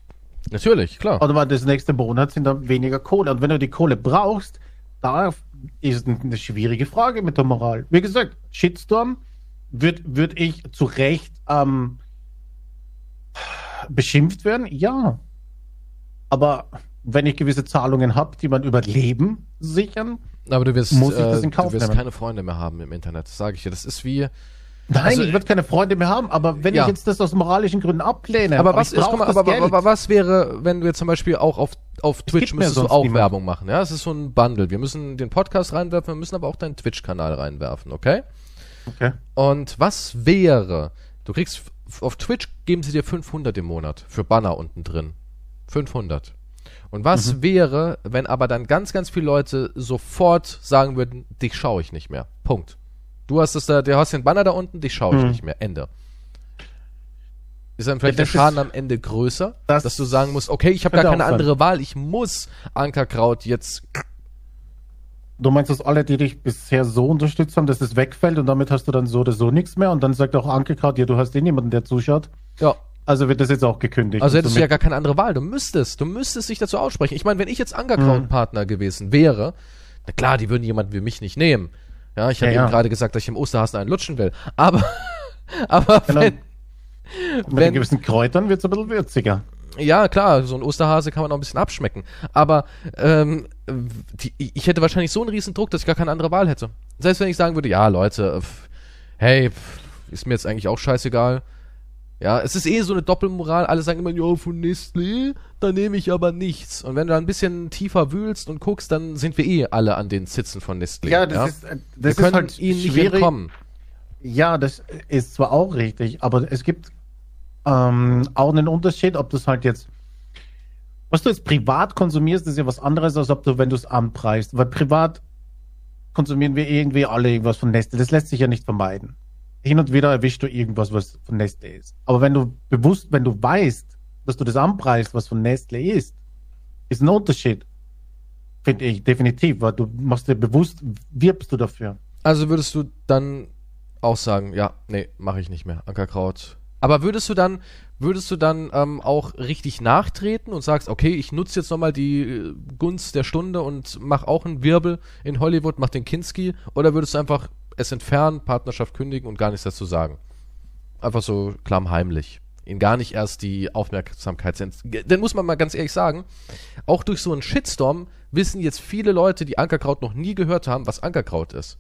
Natürlich, klar. Oder das nächste Monat sind dann weniger Kohle. Und wenn du die Kohle brauchst, da ist eine schwierige Frage mit der Moral. Wie gesagt, Shitstorm würde würd ich zu Recht ähm, beschimpft werden? Ja. Aber wenn ich gewisse Zahlungen habe, die man überleben sichern, aber du wirst, muss ich das in Kauf du wirst nehmen. keine Freunde mehr haben im Internet, das sage ich dir. Das ist wie. Nein, also, ich würde keine Freunde mehr haben, aber wenn ja. ich jetzt das aus moralischen Gründen ablehne, aber was, ist, mal, aber, aber, aber, was wäre, wenn jetzt zum Beispiel auch auf, auf Twitch müsstest du auch. Werbung machen. Ja, es ist so ein Bundle. Wir müssen den Podcast reinwerfen, wir müssen aber auch deinen Twitch-Kanal reinwerfen, okay? Okay. Und was wäre, du kriegst auf Twitch geben sie dir 500 im Monat für Banner unten drin. 500. Und was wäre, wenn aber dann ganz, ganz viele Leute sofort sagen würden, dich schaue ich nicht mehr. Punkt. Du hast es da, du hast den Banner da unten, dich schaue ich Mhm. nicht mehr. Ende. Ist dann vielleicht Ja, der das Schaden am Ende größer, das dass du sagen musst, okay, ich habe gar keine sein. andere Wahl, ich muss Ankerkraut jetzt. Du meinst, dass alle, die dich bisher so unterstützt haben, dass es wegfällt und damit hast du dann so oder so nichts mehr und dann sagt auch Anke gerade, ja, du hast eh niemanden, der zuschaut. Ja, Also wird das jetzt auch gekündigt. Also hättest du ja gar keine andere Wahl. Du müsstest, du müsstest dich dazu aussprechen. Ich meine, wenn ich jetzt Ankerkraut-Partner gewesen wäre, na klar, die würden jemanden wie mich nicht nehmen. Ja, ich habe Ja, eben ja. gerade gesagt, dass ich im Osterhasen einen lutschen will. Aber, (laughs) aber Genau. wenn, Mit den wenn, gewissen Kräutern wird es ein bisschen würziger. ja klar, so ein Osterhase kann man auch ein bisschen abschmecken. Aber ähm, die, ich hätte wahrscheinlich so einen riesen Druck, dass ich gar keine andere Wahl hätte. Selbst wenn ich sagen würde, ja Leute, pf, hey, pf, ist mir jetzt eigentlich auch scheißegal. Ja, es ist eh so eine Doppelmoral. Alle sagen immer, ja, von Nestlé, da nehme ich aber nichts. Und wenn du da ein bisschen tiefer wühlst und guckst, dann sind wir eh alle an den Sitzen von Nestlé. Ja, das ist, äh, wir das ist können halt ihnen nicht schwierig. entkommen. Ja, das ist zwar auch richtig, aber es gibt ähm, auch einen Unterschied, ob das halt jetzt, was du jetzt privat konsumierst, ist ja was anderes, als ob du, wenn du es anpreist. Weil privat konsumieren wir irgendwie alle irgendwas von Nestle. Das lässt sich ja nicht vermeiden. Hin und wieder erwischst du irgendwas, was von Nestle ist. Aber wenn du bewusst, wenn du weißt, dass du das anpreist, was von Nestle ist, ist ein Unterschied. Finde ich definitiv, weil du machst dir bewusst, wirbst du dafür. Also würdest du dann auch sagen, ja, nee, mache ich nicht mehr, Ankerkraut. Aber würdest du dann, würdest du dann ähm, auch richtig nachtreten und sagst, okay, ich nutze jetzt nochmal die äh, Gunst der Stunde und mach auch einen Wirbel in Hollywood, mach den Kinski, oder würdest du einfach es entfernen, Partnerschaft kündigen und gar nichts dazu sagen? Einfach so klammheimlich. Ihnen gar nicht erst die Aufmerksamkeit sind. Denn muss man mal ganz ehrlich sagen, auch durch so einen Shitstorm wissen jetzt viele Leute, die Ankerkraut noch nie gehört haben, was Ankerkraut ist.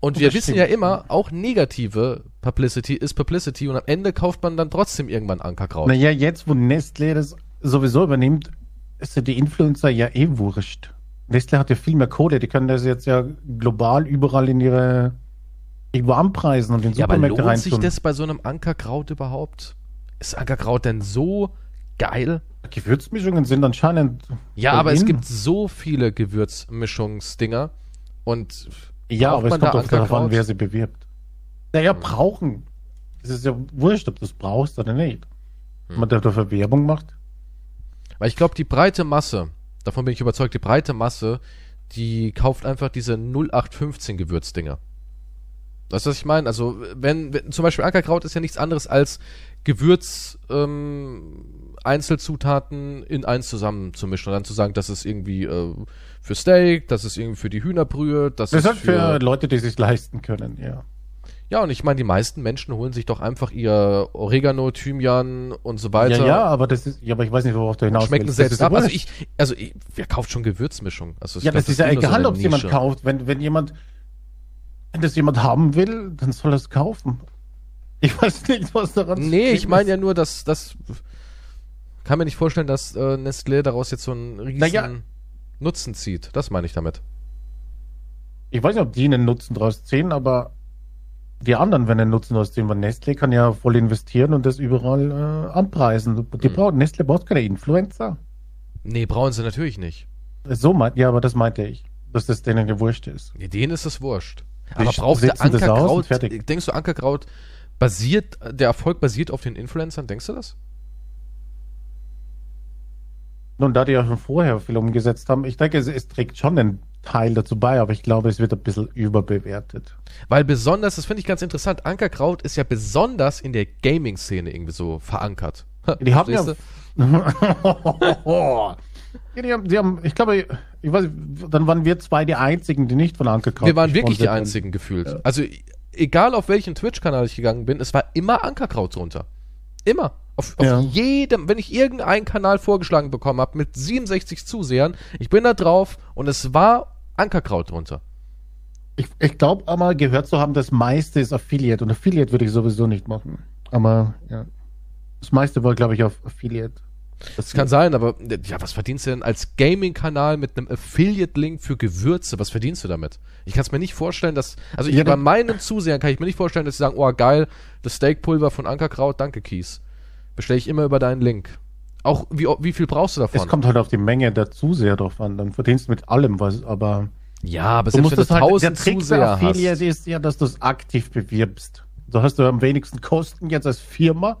Und wir wissen stimmt. ja immer, auch negative Publicity ist Publicity und am Ende kauft man dann trotzdem irgendwann Ankerkraut. Naja, jetzt, wo Nestle das sowieso übernimmt, ist ja die Influencer ja eh wurscht. Nestle hat ja viel mehr Kohle, die können das jetzt ja global überall in ihre irgendwo anpreisen und in ja, aber Supermärkte lohnt sich das bei so einem Ankerkraut überhaupt? Ist Ankerkraut denn so geil? Gewürzmischungen sind anscheinend. Ja, aber es in. gibt so viele Gewürzmischungsdinger und Ja, aber es kommt da auch darauf an, wer sie bewirbt. Naja, brauchen. Es ist ja wurscht, ob du es brauchst oder nicht. Wenn Hm. man dafür Werbung macht. Weil ich glaube, die breite Masse, davon bin ich überzeugt, die breite Masse, die kauft einfach diese 0815 Gewürzdinger. Weißt du, was ich meine? Also, wenn, wenn zum Beispiel Ankerkraut ist ja nichts anderes als Gewürz, ähm, Einzelzutaten in eins zusammenzumischen und dann zu sagen, das ist irgendwie äh, für Steak, das ist irgendwie für die Hühnerbrühe, das, Das ist ist halt für Leute, die sich leisten können, ja. Ja, und ich meine, die meisten Menschen holen sich doch einfach ihr Oregano, Thymian und so weiter. Ja, ja, aber das ist, ja, aber ich weiß nicht, worauf du hinaus schmecken willst. Das selbst ab. Also ich, also ich, wer kauft schon Gewürzmischung? Also Ja, glaub, das ist ja so egal, eine ob es jemand kauft. Wenn, wenn jemand, wenn das jemand haben will, dann soll er es kaufen. Ich weiß nicht, was daran Nee, ich meine ja nur, dass das kann mir nicht vorstellen, dass äh, Nestlé daraus jetzt so einen riesen Naja. Nutzen zieht. Das meine ich damit. Ich weiß nicht, ob die einen Nutzen draus ziehen, aber die anderen, wenn einen Nutzen draus ziehen, weil Nestle kann ja voll investieren und das überall äh, anpreisen. Die Hm. braucht, Nestle braucht keine Influencer. Nee, brauchen sie natürlich nicht. So meint, ja, aber das meinte ich, dass das denen gewurscht ist. Nee, denen ist es wurscht. Die Aber braucht der aus Ankerkraut, fertig. denkst du, Ankerkraut basiert, der Erfolg basiert auf den Influencern? Denkst du das? Nun, da die ja schon vorher viel umgesetzt haben, ich denke, es, es trägt schon einen Teil dazu bei, aber ich glaube, es wird ein bisschen überbewertet. Weil besonders, das finde ich ganz interessant, Ankerkraut ist ja besonders in der Gaming-Szene irgendwie so verankert. Die haben ja. (laughs) Ja, die haben, die haben, ich glaube, ich weiß, dann waren wir zwei die einzigen, die nicht von Ankerkraut Wir waren wirklich die gesponsert einzigen gefühlt. Ja. Also egal auf welchen Twitch-Kanal ich gegangen bin, es war immer Ankerkraut drunter. Immer. Auf, auf Ja. jedem, wenn ich irgendeinen Kanal vorgeschlagen bekommen habe mit 67 Zusehern, ich bin da drauf und es war Ankerkraut drunter. Ich, ich glaube aber gehört zu haben, das meiste ist Affiliate und Affiliate würde ich sowieso nicht machen. Aber ja, das meiste war, glaube ich, auf Affiliate. Das kann sein, aber ja, was verdienst du denn als Gaming-Kanal mit einem Affiliate-Link für Gewürze? Was verdienst du damit? Ich kann es mir nicht vorstellen, dass, also ich, Ja, bei meinen Zusehern kann ich mir nicht vorstellen, dass sie sagen, oh geil, das Steakpulver von Ankerkraut, danke Kies. Bestelle ich immer über deinen Link. Auch, wie, wie viel brauchst du davon? Es kommt halt auf die Menge der Zuseher drauf an. Dann verdienst du mit allem was, aber ja, aber du selbst musst wenn du das halt, der Trick der Zuseher hast. Affiliate ist ja, dass du es aktiv bewirbst. So hast du am wenigsten Kosten jetzt als Firma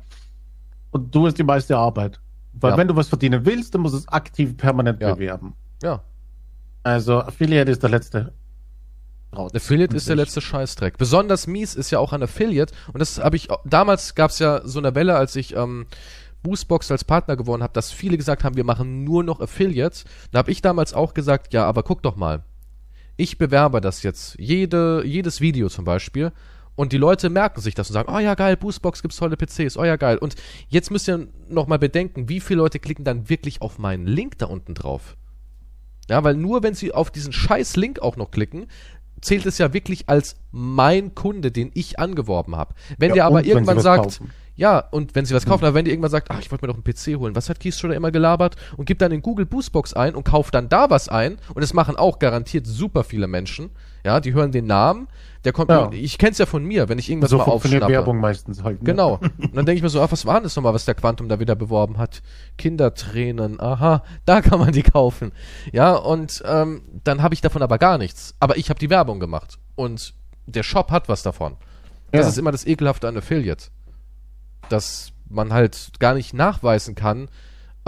und du hast die meiste Arbeit. Weil Ja. wenn du was verdienen willst, dann musst du es aktiv permanent Ja. bewerben. Ja, Also Affiliate ist der letzte. Raus. Affiliate ist der letzte Scheißdreck. Besonders mies ist ja auch ein Affiliate. Und das habe ich, damals gab es ja so eine Welle, als ich ähm, Boostbox als Partner gewonnen habe, dass viele gesagt haben, wir machen nur noch Affiliates. Da habe ich damals auch gesagt, ja, aber guck doch mal. Ich bewerbe das jetzt, jede, jedes Video zum Beispiel. Und die Leute merken sich das und sagen, oh ja geil, Boostbox gibt's tolle PCs, oh ja geil. Und jetzt müsst ihr noch mal bedenken, wie viele Leute klicken dann wirklich auf meinen Link da unten drauf. Ja, weil nur wenn sie auf diesen scheiß Link auch noch klicken, zählt es ja wirklich als mein Kunde, den ich angeworben habe. Wenn Ja, der aber irgendwann sagt, kaufen. ja, und wenn sie was kaufen, aber wenn die irgendwann sagt, ach, ich wollte mir doch einen PC holen, was hat Kies schon da immer gelabert und gibt dann in Google Boostbox ein und kauft dann da was ein und das machen auch garantiert super viele Menschen. Ja, die hören den Namen, der kommt, Ja. ich kenn's ja von mir, wenn ich irgendwas so mal aufschnappe. Werbung meistens halt. ne? Genau. (laughs) Und dann denke ich mir so, ach, was war denn das nochmal, was der Quantum da wieder beworben hat? Kindertränen, aha, da kann man die kaufen. Ja, und ähm, dann habe ich davon aber gar nichts. Aber ich habe die Werbung gemacht. Und der Shop hat was davon. Das Ja. ist immer das Ekelhafte an Affiliate. Dass man halt gar nicht nachweisen kann,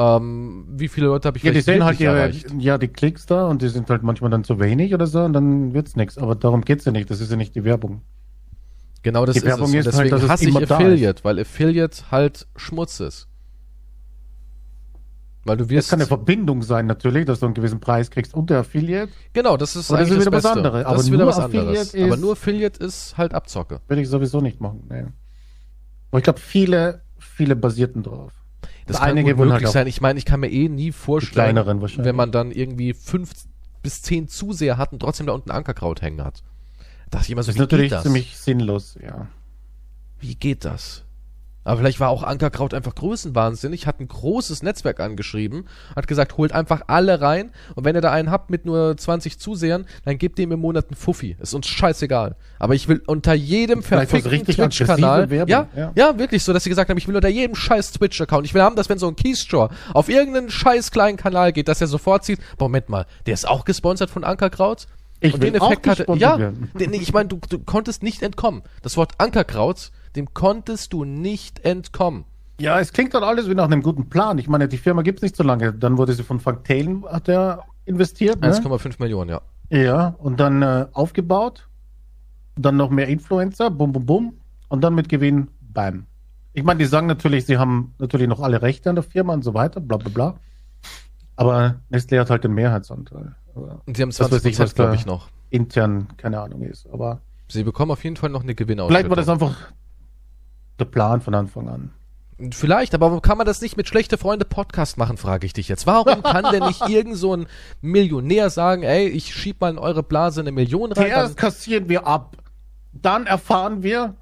ähm, wie viele Leute habe ich Ja, die sehen halt ihre, ja, die Klicks da und die sind halt manchmal dann zu wenig oder so und dann wird's nichts. Aber darum geht's ja nicht. Das ist ja nicht die Werbung. Genau das Die ist Werbung es. Ist halt, deswegen dass es hasse ich Affiliate, weil Affiliate halt Schmutz ist. Weil du Es wirst. kann eine Verbindung sein natürlich, dass du einen gewissen Preis kriegst und der Affiliate. Genau, das ist das ist wieder das was anderes. Das Aber ist wieder nur was Affiliate anderes. ist- Aber nur Affiliate ist halt Abzocke. Würde ich sowieso nicht machen. Nee. Aber ich glaube, viele, viele basierten drauf. Das Einige kann gut wollen möglich sein. Ich meine, ich kann mir eh nie vorstellen, wenn man dann irgendwie fünf bis zehn Zuseher hat und trotzdem da unten Ankerkraut hängen hat. Da dachte ich immer so, Das ist wie natürlich geht das? ziemlich sinnlos, ja. Wie geht das? Aber vielleicht war auch Ankerkraut einfach größenwahnsinnig, hat ein großes Netzwerk angeschrieben, hat gesagt, holt einfach alle rein und wenn ihr da einen habt mit nur 20 Zusehern, dann gebt dem im Monat einen Fuffi. Ist uns scheißegal. Aber ich will unter jedem verfickten richtig Twitch-Kanal, ja, ja. ja, wirklich so, dass sie gesagt haben, ich will unter jedem scheiß Twitch-Account, ich will haben, dass wenn so ein Keystore auf irgendeinen scheiß kleinen Kanal geht, dass er sofort sieht, Moment mal, der ist auch gesponsert von Ankerkraut? Ich und will den auch Effekt hatte, gesponsert ja, den, ich meine, du, du konntest nicht entkommen. Das Wort Ankerkraut, dem konntest du nicht entkommen. Ja, es klingt dann alles wie nach einem guten Plan. Ich meine, die Firma gibt's nicht so lange. Dann wurde sie von Frank Thelen, hat er investiert. Ne? 1,5 Millionen, ja. Ja, und dann äh, aufgebaut. Dann noch mehr Influencer, bum, bum, bum. Und dann mit Gewinn, bam. Ich meine, die sagen natürlich, sie haben natürlich noch alle Rechte an der Firma und so weiter, bla, bla, bla. Aber Nestlé hat halt den Mehrheitsanteil. Und sie haben Das weiß 20 ich, was glaube ich, noch. intern keine Ahnung ist. Aber Sie bekommen auf jeden Fall noch eine Gewinnausschüttung. vielleicht war das einfach der Plan von Anfang an. Vielleicht, aber warum kann man das nicht mit schlechte Freunde Podcast machen, frage ich dich jetzt. Warum kann denn nicht (laughs) irgend so ein Millionär sagen, ey, ich schieb mal in eure Blase eine Million rein? Zuerst Dann, kassieren wir ab. Dann erfahren wir,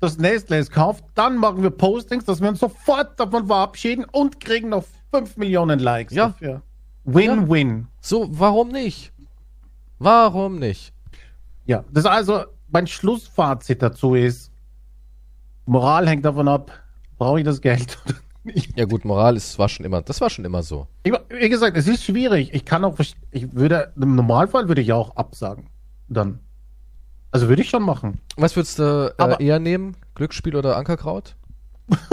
dass Nestlé es kauft. Dann machen wir Postings, dass wir uns sofort davon verabschieden und kriegen noch 5 Millionen Likes Ja. dafür. Win-win. so, warum nicht? Warum nicht? Ja. das ist also mein Schlussfazit dazu ist, Moral hängt davon ab, brauche ich das Geld oder nicht. Ja gut, Moral ist, war schon immer, das war schon immer so. Ich, wie gesagt, es ist schwierig. Ich kann auch, ich würde, im Normalfall würde ich auch absagen. Dann. Also würde ich schon machen. Was würdest du äh, Aber- eher nehmen? Glücksspiel oder Ankerkraut? (laughs)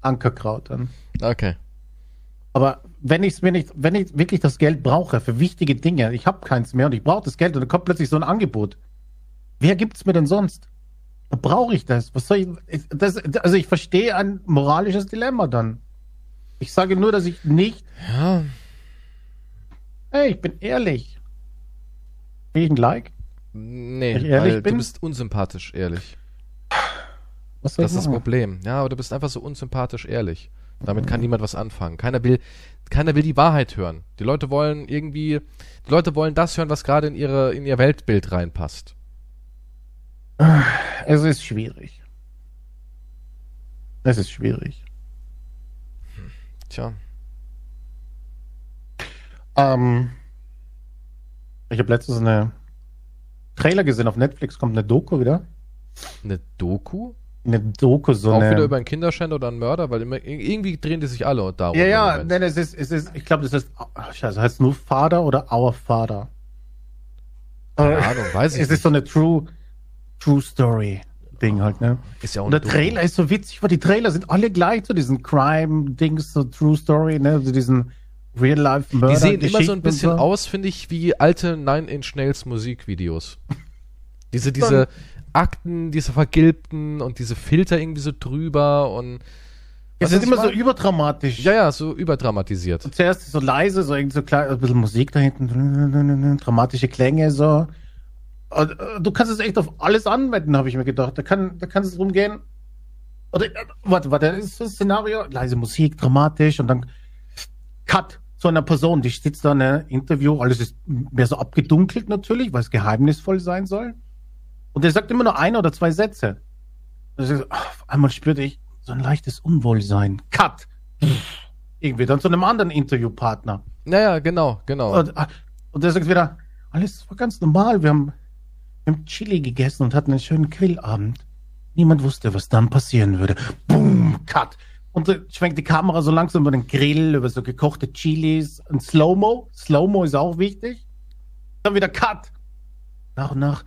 Ankerkraut dann. Okay. Aber wenn ich es mir nicht, wenn ich wirklich das Geld brauche für wichtige Dinge, ich habe keins mehr und ich brauche das Geld und dann kommt plötzlich so ein Angebot. Wer gibt's mir denn sonst? Da brauche ich das. Was soll ich, das? Also ich verstehe ein moralisches Dilemma dann. Ich sage nur, dass ich nicht, Ja, hey, ich bin ehrlich. Will ich ein Like? nee, ich ehrlich weil bin? du bist unsympathisch ehrlich. Was soll Das ist das? Problem. Ja, aber du bist einfach so unsympathisch ehrlich. Damit kann niemand was anfangen. Keiner will, keiner will die Wahrheit hören. Die Leute wollen irgendwie, die Leute wollen das hören, was gerade in ihre, in ihr Weltbild reinpasst. Es ist schwierig. Es ist schwierig. Tja. Ähm, ich habe letztens eine Trailer gesehen auf Netflix, kommt eine Doku wieder. Eine Doku? Eine Doku, so Auch eine. wieder über einen Kinderschänder oder einen Mörder, weil immer, irgendwie drehen die sich alle darum. ja, ja, nein, es ist, es ist, ich glaube, das ist, ach, scheiße, heißt nur Vater oder Our Father? Keine Ahnung, weiß ich Es nicht. ist so eine True, True Story Ding halt, ne? Ist ja auch Und der Doku. Trailer ist so witzig, weil die Trailer sind alle gleich zu diesen Crime-Dings, so True Story, ne? So diesen Real-Life-Murder. Die sehen immer so ein bisschen so. aus, finde ich, wie alte Nine Inch Nails Musikvideos. Diese, diese Akten, diese vergilbten und diese Filter irgendwie so drüber und. Es ist immer so meine? überdramatisch. Ja, ja, so überdramatisiert. Und zuerst so leise, so irgendwie so klar, ein bisschen Musik da hinten, dramatische Klänge, so. Und, äh, du kannst es echt auf alles anwenden, habe ich mir gedacht. Da kann, da kann es rumgehen. Oder, äh, warte, warte, das ist das Szenario, leise Musik, dramatisch und dann Cut zu einer Person, die sitzt da in einem Interview, alles ist mehr so abgedunkelt natürlich, weil es geheimnisvoll sein soll. Und er sagt immer nur ein oder zwei Sätze. Also, auf einmal spürte ich so ein leichtes Unwohlsein. Cut. Irgendwie dann zu einem anderen Interviewpartner. Naja, genau, genau. Und, ah, und der sagt wieder, alles war ganz normal. Wir haben, haben Chili gegessen und hatten einen schönen Grillabend. Niemand wusste, was dann passieren würde. Boom, Cut. Und dann schwenkt die Kamera so langsam über den Grill, über so gekochte Chilis und Slow-Mo. Slow-Mo ist auch wichtig. Dann wieder Cut. Nach und nach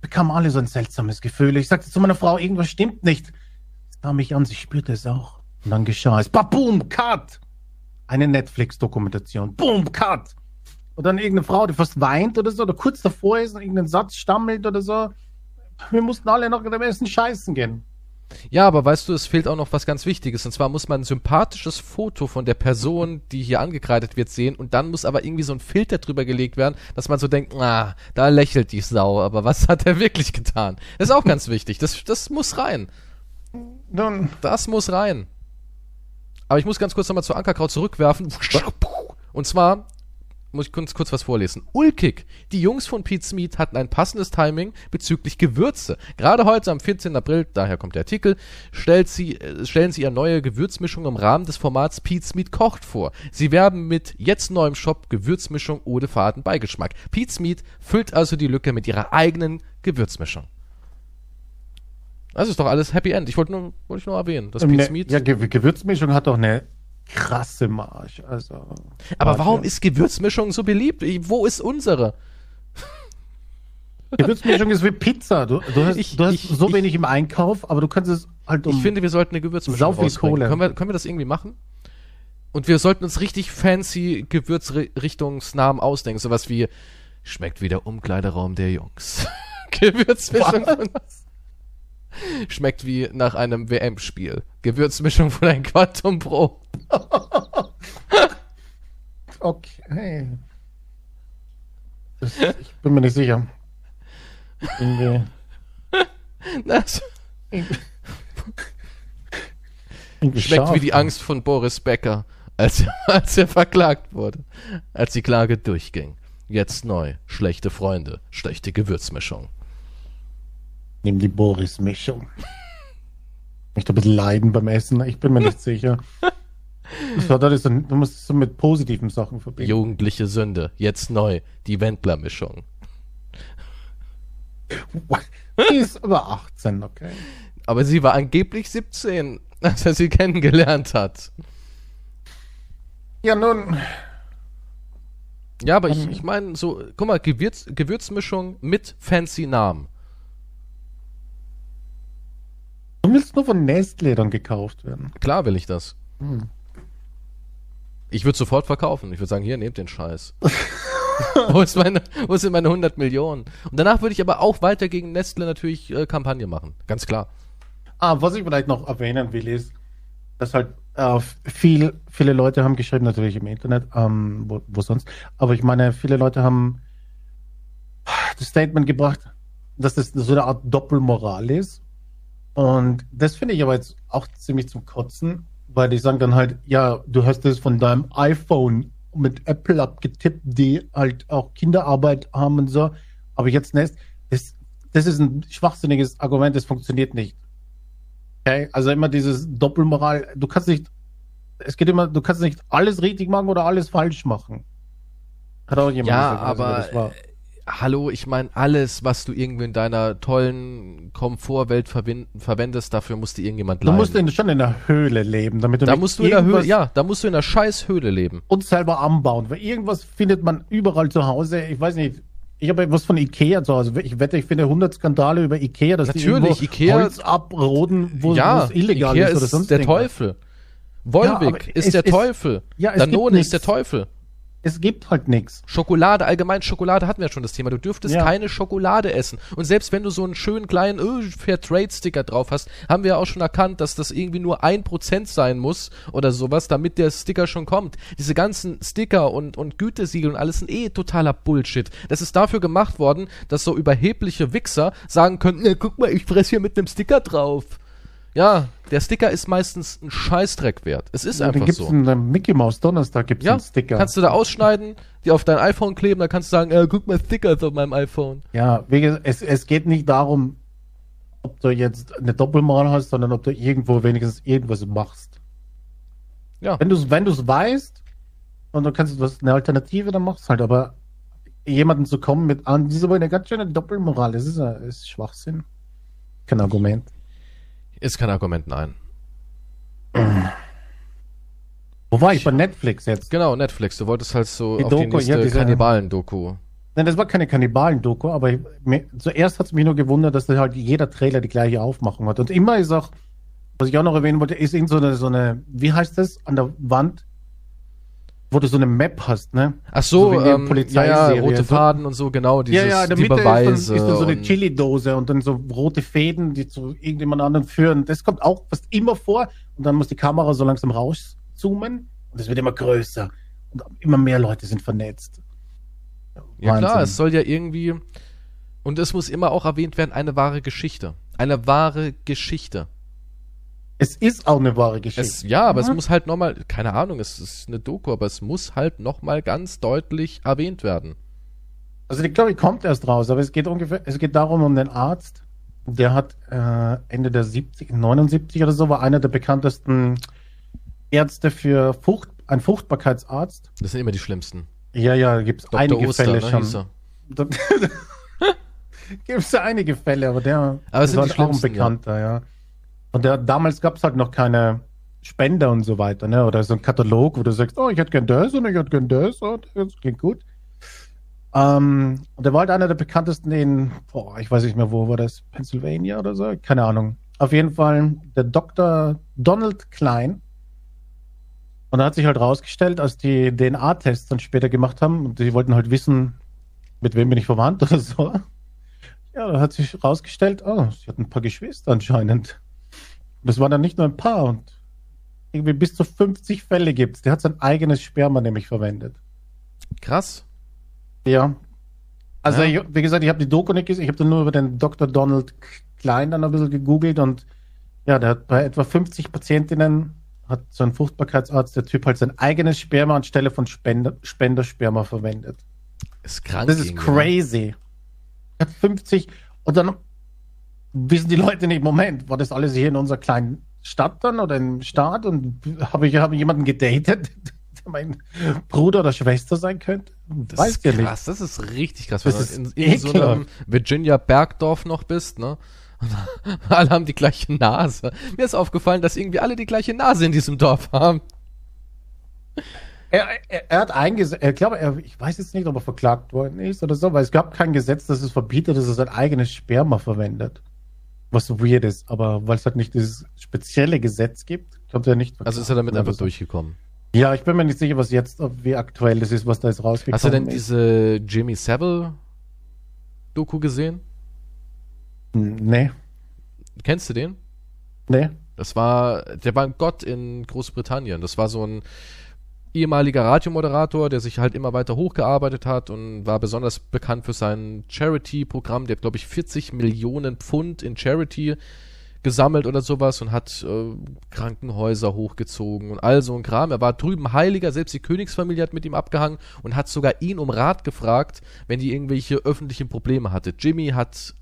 bekamen alle so ein seltsames Gefühl. Ich sagte zu meiner Frau, irgendwas stimmt nicht. Sie sah mich an, sie spürte es auch. Und dann geschah es. Boom, Cut. Eine Netflix-Dokumentation. Boom, Cut. Und dann irgendeine Frau, die fast weint oder so, oder kurz davor ist und irgendeinen Satz stammelt oder so. Wir mussten alle noch in dem Essen scheißen gehen. Ja, aber weißt du, es fehlt auch noch was ganz Wichtiges. Und zwar muss man ein sympathisches Foto von der Person, die hier angekreidet wird, sehen. Und dann muss aber irgendwie so ein Filter drüber gelegt werden, dass man so denkt, ah, da lächelt die Sau. Aber was hat er wirklich getan? Das ist auch ganz (laughs) wichtig. Das, das muss rein. Nun, Das muss rein. Aber ich muss ganz kurz nochmal zu Ankerkraut zurückwerfen. Und zwar muss ich kurz, kurz was vorlesen. Ulkig. Die Jungs von Pete's Meat hatten ein passendes Timing bezüglich Gewürze. Gerade heute am 14. April, daher kommt der Artikel, stellt sie, äh, stellen sie ihre neue Gewürzmischung im Rahmen des Formats Pete's Meat kocht vor. Sie werben mit jetzt neuem Shop Gewürzmischung ohne faden Beigeschmack. Pete's Meat füllt also die Lücke mit ihrer eigenen Gewürzmischung. Das ist doch alles Happy End. Ich wollte nur, wollte ich nur erwähnen, dass Pete's ne, Meat ja, Ge Gewürzmischung hat doch eine krasse Marge. Also, Aber warum ist Gewürzmischung so beliebt? Wo ist unsere? Gewürzmischung ist wie Pizza. Du, du hast, Ich- du hast ich- so ich- wenig im Einkauf, aber du kannst es halt um. Ich finde, wir sollten eine Gewürzmischung rausbringen. Kohle. Können wir, können wir das irgendwie machen? Und wir sollten uns richtig fancy Gewürzrichtungsnamen ausdenken. Sowas wie, schmeckt wie der Umkleideraum der Jungs. (laughs) Gewürzmischung von... (laughs) Schmeckt wie nach einem WM-Spiel. Gewürzmischung von ein Quantum Pro. (laughs) Okay. Das, ich bin mir nicht sicher. Irgendwie. Das irgendwie schmeckt scharf. wie die Angst von Boris Becker, als (laughs) als er verklagt wurde. Als die Klage durchging. Jetzt neu. Schlechte Freunde. Schlechte Gewürzmischung. Nimm die Boris-Mischung. Ich möchte ein bisschen leiden beim Essen, ich bin mir nicht sicher. Das ist so, du musst es so mit positiven Sachen verbinden. Jugendliche Sünde. Jetzt neu. Die Wendler-Mischung. Die ist über 18, okay. Aber sie war angeblich 17, als er sie kennengelernt hat. Ja, nun, Ja, aber ich, ich meine, so, guck mal, Gewürz, Gewürzmischung mit fancy Namen. Du willst nur von Nestle dann gekauft werden. Klar will ich das. Hm. Ich würde sofort verkaufen. Ich würde sagen, hier, nehmt den Scheiß. (laughs) wo, ist meine, wo sind meine 100 Millionen? Und danach würde ich aber auch weiter gegen Nestle natürlich äh, Kampagne machen. Ganz klar. Ah, was ich vielleicht noch erwähnen will, ist, dass halt äh, viel, viele Leute haben geschrieben, natürlich im Internet, ähm, wo, wo sonst, aber ich meine, viele Leute haben das Statement gebracht, dass das so eine Art Doppelmoral ist. Und das finde ich aber jetzt auch ziemlich zum Kotzen, weil die sagen dann halt, ja, du hast das von deinem iPhone mit Apple abgetippt, die halt auch Kinderarbeit haben und so. Aber jetzt Nest, das, das ist ein schwachsinniges Argument, das funktioniert nicht. Okay, also immer dieses Doppelmoral. Du kannst nicht es geht immer, du kannst nicht alles richtig machen oder alles falsch machen. Hat auch jemand ja, gesagt, aber das war. Hallo, ich meine, alles, was du irgendwie in deiner tollen Komfortwelt verwendest, dafür musste irgendjemand leiden. Du musst in, schon in der Höhle leben, damit du Da musst du in der Höhle, ja, da musst du in der scheiß Höhle leben. Und selber anbauen, weil irgendwas findet man überall zu Hause. Ich weiß nicht, ich habe etwas von Ikea zu Hause. Ich wette, ich finde 100 Skandale über Ikea, dass Natürlich, die Ikea, Holz abroden, wo ja, es illegal Ikea ist oder sonst der irgendwas. Teufel. Wolwig ja, ist der ist, Teufel. Ja, Danone ist der Teufel. Es gibt halt nichts. Schokolade, allgemein Schokolade hatten wir ja schon das Thema. Du dürftest ja. keine Schokolade essen. Und selbst wenn du so einen schönen kleinen oh, Fairtrade-Sticker drauf hast, haben wir ja auch schon erkannt, dass das irgendwie nur ein Prozent sein muss oder sowas, damit der Sticker schon kommt. Diese ganzen Sticker und, und Gütesiegel und alles sind eh totaler Bullshit. Das ist dafür gemacht worden, dass so überhebliche Wichser sagen könnten, ja, guck mal, ich fress hier mit einem Sticker drauf. Ja, der Sticker ist meistens ein Scheißdreck wert. Es ist ja, einfach gibt's so. Einen, einen Mickey Mouse Donnerstag gibt's ja, einen Sticker. Kannst du da ausschneiden, die auf dein iPhone kleben, dann kannst du sagen, äh, guck mal Stickers auf meinem iPhone. Ja, es, es geht nicht darum, ob du jetzt eine Doppelmoral hast, sondern ob du irgendwo wenigstens irgendwas machst. Ja. Wenn du wenn du's weißt und du kannst was eine Alternative, dann machst halt, aber jemanden zu kommen mit an, diese eine ganz schöne Doppelmoral, das ist, das ist Schwachsinn. Kein Argument. Ist kein Argument, nein. Wo war ich? Bei Netflix jetzt. Genau, Netflix. Du wolltest halt so die auf Doku, die nächste ja, Kannibalen-Doku. Nein, das war keine Kannibalen-Doku, aber ich, mir, zuerst hat es mich nur gewundert, dass halt jeder Trailer die gleiche Aufmachung hat. Und immer ist auch, was ich auch noch erwähnen wollte, ist in so eine, so eine, wie heißt das, an der Wand wo du so eine Map hast, ne? Ach so, so ähm, ja, ja, rote Faden und so und dieses, ja, ja, in der Mitte Beweise ist, dann, ist dann so eine Chili-Dose und dann so rote Fäden, die zu irgendjemand anderen führen. Das kommt auch fast immer vor und dann muss die Kamera so langsam rauszoomen und es wird immer größer und immer mehr Leute sind vernetzt. Ja Wahnsinn. klar, es soll ja irgendwie und es muss immer auch erwähnt werden, eine wahre Geschichte. Eine wahre Geschichte. Es ist auch eine wahre Geschichte. Es, ja, aber mhm. es muss halt nochmal, keine Ahnung, es ist eine Doku, aber es muss halt nochmal ganz deutlich erwähnt werden. Also die glaube ich kommt erst raus, aber es geht ungefähr, es geht darum um den Arzt, der hat äh, Ende der 70, 79 oder so, war einer der bekanntesten Ärzte für Frucht, ein Fruchtbarkeitsarzt. Das sind immer die schlimmsten. Ja, ja, gibt es einige Oster, Fälle ne, schon. (laughs) gibt es einige Fälle, aber der aber ist halt auch ein bekannter, ja. ja. Und der, damals gab es halt noch keine Spender und so weiter, ne? Oder so ein Katalog, wo du sagst, oh, ich hätte gern das und ich hätte gern das und das klingt gut. Ähm, und der war halt einer der bekanntesten in, boah, ich weiß nicht mehr, wo war das? Pennsylvania oder so? Keine Ahnung. Auf jeden Fall der Dr. Donald Klein. Und da hat sich halt rausgestellt, als die DNA-Tests dann später gemacht haben und die wollten halt wissen, mit wem bin ich verwandt (laughs) oder so. Ja, da hat sich rausgestellt, oh, sie hat ein paar Geschwister anscheinend. Das war dann nicht nur ein paar und irgendwie bis zu 50 Fälle gibt es. Der hat sein eigenes Sperma nämlich verwendet. Krass. Ja. Also, ja. Ich, wie gesagt, ich habe die Doku nicht gesehen. Ich habe dann nur über den Dr. Donald Klein dann ein bisschen gegoogelt und ja, der hat bei etwa 50 Patientinnen hat so ein Fruchtbarkeitsarzt, der Typ halt sein eigenes Sperma anstelle von Spender, Spendersperma verwendet. Ist krank. Das ist crazy. Er hat 50 und dann wissen die Leute nicht, Moment, war das alles hier in unserer kleinen Stadt dann oder im Staat und habe ich, hab ich jemanden gedatet, (laughs) der mein Bruder oder Schwester sein könnte? Das Weiß ist krass, nicht. das ist richtig krass, wenn das du in, in so einem Virginia Bergdorf noch bist, ne? (laughs) alle haben die gleiche Nase. Mir ist aufgefallen, dass irgendwie alle die gleiche Nase in diesem Dorf haben. Er, er, er hat eingesetzt, ich glaube, er, ich weiß jetzt nicht, ob er verklagt worden ist oder so, weil es gab kein Gesetz, das es verbietet, dass er sein eigenes Sperma verwendet was so weird ist, aber weil es halt nicht dieses spezielle Gesetz gibt, kommt er nicht. Also ist er damit einfach so. durchgekommen. Ja, ich bin mir nicht sicher, was jetzt, wie aktuell das ist, was da jetzt rausgekommen ist. Hast du denn ist. diese Jimmy Savile Doku gesehen? Nee. Kennst du den? Nee. Das war, der war ein Gott in Großbritannien. Das war so ein ehemaliger Radiomoderator, der sich halt immer weiter hochgearbeitet hat und war besonders bekannt für sein Charity-Programm. Der hat, glaube ich, 40 Millionen Pfund in Charity gesammelt oder sowas und hat äh, Krankenhäuser hochgezogen und all so ein Kram. Er war drüben Heiliger, selbst die Königsfamilie hat mit ihm abgehangen und hat sogar ihn um Rat gefragt, wenn die irgendwelche öffentlichen Probleme hatte. Jimmy hat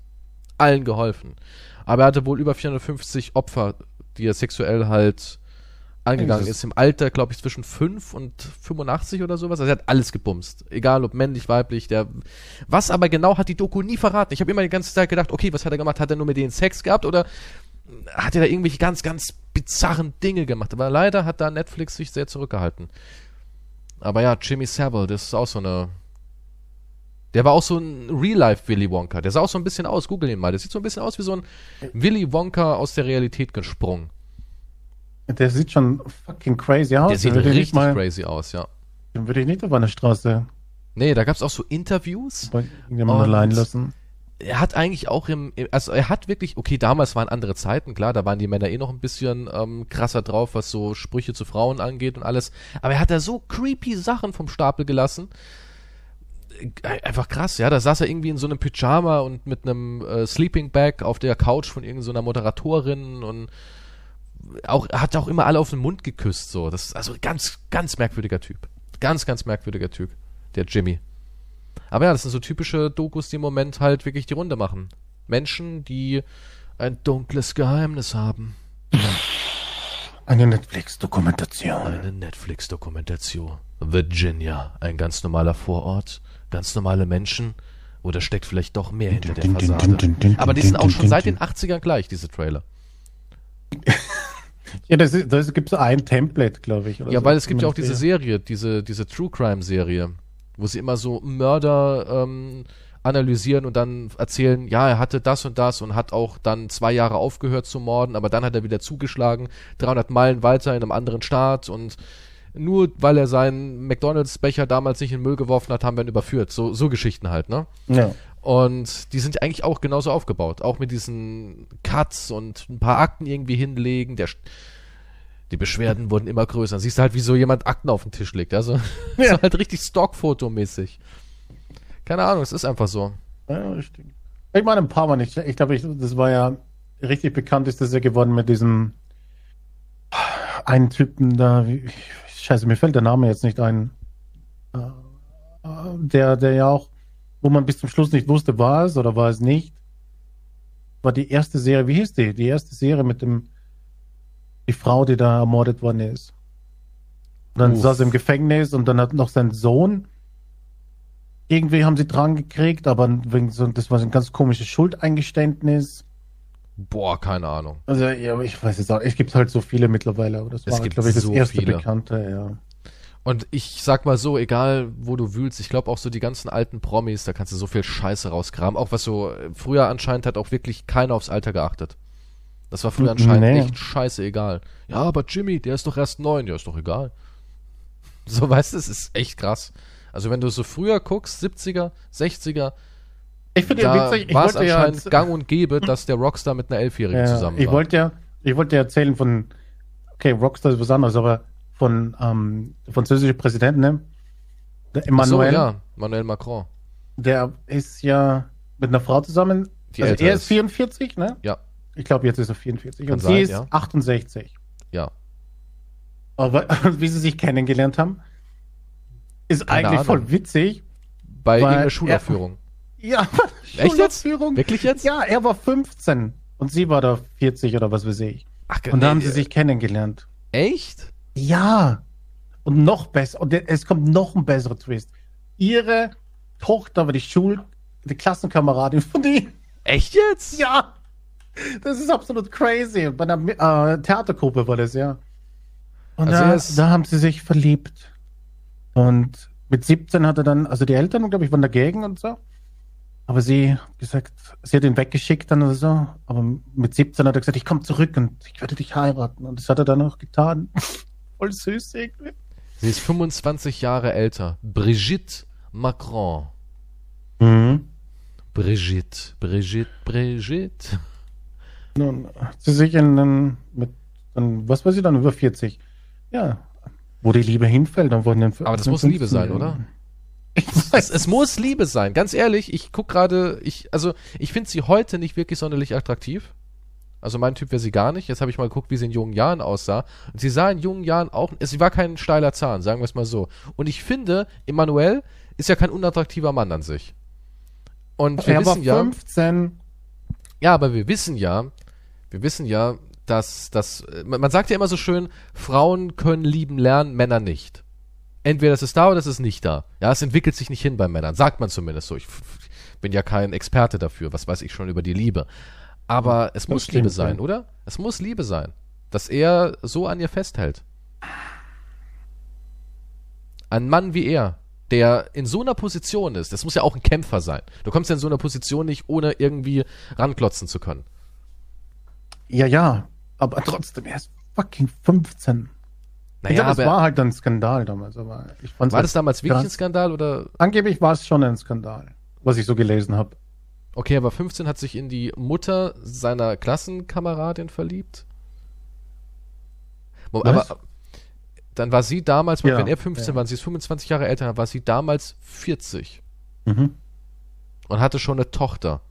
allen geholfen. Aber er hatte wohl über 450 Opfer, die er sexuell halt angegangen ist. Im Alter, glaube ich, zwischen 5 und 85 oder sowas. Also er hat alles gebumst. Egal ob männlich, weiblich. Der, was aber genau hat die Doku nie verraten. Ich habe immer die ganze Zeit gedacht, okay, was hat er gemacht? Hat er nur mit denen Sex gehabt oder hat er da irgendwelche ganz, ganz bizarren Dinge gemacht? Aber leider hat da Netflix sich sehr zurückgehalten. Aber ja, Jimmy Savile, das ist auch so eine. Der war auch so ein Real-Life Willy Wonka. Der sah auch so ein bisschen aus. Google ihn mal. Der sieht so ein bisschen aus wie so ein Willy Wonka aus der Realität gesprungen. Der sieht schon fucking crazy aus. Der sieht richtig mal, crazy aus, ja. Den würde ich nicht auf einer Straße Nee, da gab's auch so Interviews. Und- allein lassen. Er hat eigentlich auch im, also er hat wirklich, okay, damals waren andere Zeiten, klar, da waren die Männer eh noch ein bisschen ähm, krasser drauf, was so Sprüche zu Frauen angeht und alles. Aber er hat da so creepy Sachen vom Stapel gelassen. Äh, Einfach krass, ja. Da saß er irgendwie in so einem Pyjama und mit einem äh, Sleeping Bag auf der Couch von irgendeiner so Moderatorin und auch, er hat auch immer alle auf den Mund geküsst, so. Das ist also ganz, ganz merkwürdiger Typ. Ganz, ganz merkwürdiger Typ. Der Jimmy. Aber ja, das sind so typische Dokus, die im Moment halt wirklich die Runde machen. Menschen, die ein dunkles Geheimnis haben. Eine Netflix-Dokumentation. Eine Netflix-Dokumentation. Virginia, ein ganz normaler Vorort, ganz normale Menschen. Oder steckt vielleicht doch mehr hinter der Fassade? Aber die sind auch schon seit den 80ern gleich, diese Trailer. (laughs) Ja, das, ist- das gibt so ein Template, glaube ich. oder Ja, so. weil es gibt ja auch diese Serie, diese, diese True Crime Serie, wo sie immer so Mörder ähm, analysieren und dann erzählen, ja, er hatte das und das und hat auch dann zwei Jahre aufgehört zu morden, aber dann hat er wieder zugeschlagen, 300 Meilen weiter in einem anderen Staat und nur weil er seinen McDonalds-Becher damals nicht in den Müll geworfen hat, haben wir ihn überführt. So, so Geschichten halt, ne? Ja. Und die sind eigentlich auch genauso aufgebaut. Auch mit diesen Cuts und ein paar Akten irgendwie hinlegen. Der, die Beschwerden wurden immer größer. Dann siehst du halt, wie so jemand Akten auf den Tisch legt. Also (laughs) Ja. so halt richtig Stockfotomäßig. Keine Ahnung, es ist einfach so. Ja, richtig. Ich meine, ein paar Mal nicht. Ich glaube, das war ja richtig bekannt, ist das ja geworden mit diesem einen Typen da. Scheiße, mir fällt der Name jetzt nicht ein. Äh, äh, Der, der ja auch, wo man bis zum Schluss nicht wusste, war es oder war es nicht. War die erste Serie, wie hieß die? Die erste Serie mit dem, die Frau, die da ermordet worden ist. Und dann Uff. saß er im Gefängnis und dann hat noch sein Sohn irgendwie haben sie dran gekriegt, aber wegen so, das war so ein ganz komisches Schuldeingeständnis. Boah, keine Ahnung. Also, ja, ich weiß jetzt auch, es gibt halt so viele mittlerweile, aber das Es war, gibt glaube ich, das so erste viele. Bekannte, ja. Und ich sag mal so, egal wo du wühlst, ich glaube auch so die ganzen alten Promis, da kannst du so viel Scheiße rauskramen. Auch was so, äh, früher anscheinend hat auch wirklich keiner aufs Alter geachtet. Das war früher anscheinend nee. echt scheiße egal. Ja, aber Jimmy, der ist doch erst neun. Ja, ist doch egal. (laughs) So, weißt du, es ist echt krass. Also wenn du so früher guckst, 70er, 60er, Ich finde ja witzig, ich war es wollte ja, anscheinend gang und gäbe, dass der Rockstar mit einer Elfjährigen ja, zusammen ich war. wollte ja, ich wollte ja erzählen von, okay, Rockstar ist was anderes, aber von, ähm, der französische Präsident, ne? Der Ach so, Emmanuel, ja, Manuel Macron. der ist ja mit einer Frau zusammen. Die also er ist ist. 44, ne? Ja, Ich glaube, jetzt ist er 44. Kann und sein, sie ist ja. 68. ja. Aber (laughs) wie sie sich kennengelernt haben, ist Keine eigentlich Ahnung. voll witzig. Bei irgendeiner er- Schulaufführung. Ja, (laughs) Echt jetzt? Wirklich jetzt? Ja, er war 15 und sie war da 40 oder was weiß ich. Ach, Und da haben nee, sie sich kennengelernt. Echt? Ja. Und noch besser. Und es kommt noch ein besserer Twist. Ihre Tochter war die Schul-, die Klassenkameradin von ihm. Echt jetzt? Ja. Das ist absolut crazy. Bei einer äh, Theatergruppe war das, ja. Und Also da, da haben sie sich verliebt. Und mit 17 hat er dann, also die Eltern, glaube ich, waren dagegen und so. Aber sie hat gesagt, sie hat ihn weggeschickt dann oder so. Aber mit 17 hat er gesagt, ich komme zurück und ich werde dich heiraten. Und das hat er dann auch getan. Voll süß irgendwie. Sie ist 25 Jahre älter. Brigitte Macron. Mhm. Brigitte, Brigitte, Brigitte. Nun hat sie sich in, in mit, dann, was weiß ich dann, über 40. Ja, wo die Liebe hinfällt, dann wurden dann Aber das muss Liebe sein, oder? (laughs) Ich Es, weiß. es muss Liebe sein. Ganz ehrlich, ich guck gerade, ich, also, ich finde sie heute nicht wirklich sonderlich attraktiv. Also mein Typ wäre sie gar nicht. Jetzt habe ich mal geguckt, wie sie in jungen Jahren aussah. Und sie sah in jungen Jahren auch, sie war kein steiler Zahn, sagen wir es mal so. Und ich finde, Emmanuel ist ja kein unattraktiver Mann an sich. Und wir er war wissen ja, 15. Ja, aber wir wissen ja, wir wissen ja, dass, dass, man sagt ja immer so schön, Frauen können lieben lernen, Männer nicht. Entweder es ist da oder es ist nicht da. Ja, es entwickelt sich nicht hin bei Männern, sagt man zumindest so. Ich bin ja kein Experte dafür, was weiß ich schon über die Liebe. Aber es muss stimmt, Liebe sein, oder? Es muss Liebe sein, dass er so an ihr festhält. Ein Mann wie er, der in so einer Position ist, das muss ja auch ein Kämpfer sein. Du kommst ja in so einer Position nicht, ohne irgendwie ranklotzen zu können. Ja, ja, aber trotzdem, er ist fucking 15. ich Naja, glaube, aber war halt ein Skandal damals, aber ich fand's war halt das damals wirklich ein krass. Skandal oder? Angeblich war es schon ein Skandal, was ich so gelesen habe. Okay, aber 15 hat sich in die Mutter seiner Klassenkameradin verliebt. Was? Aber dann war sie damals, Ja, wenn er 15 ja. war, sie ist 25 Jahre älter, war sie damals 40 Mhm. und hatte schon eine Tochter,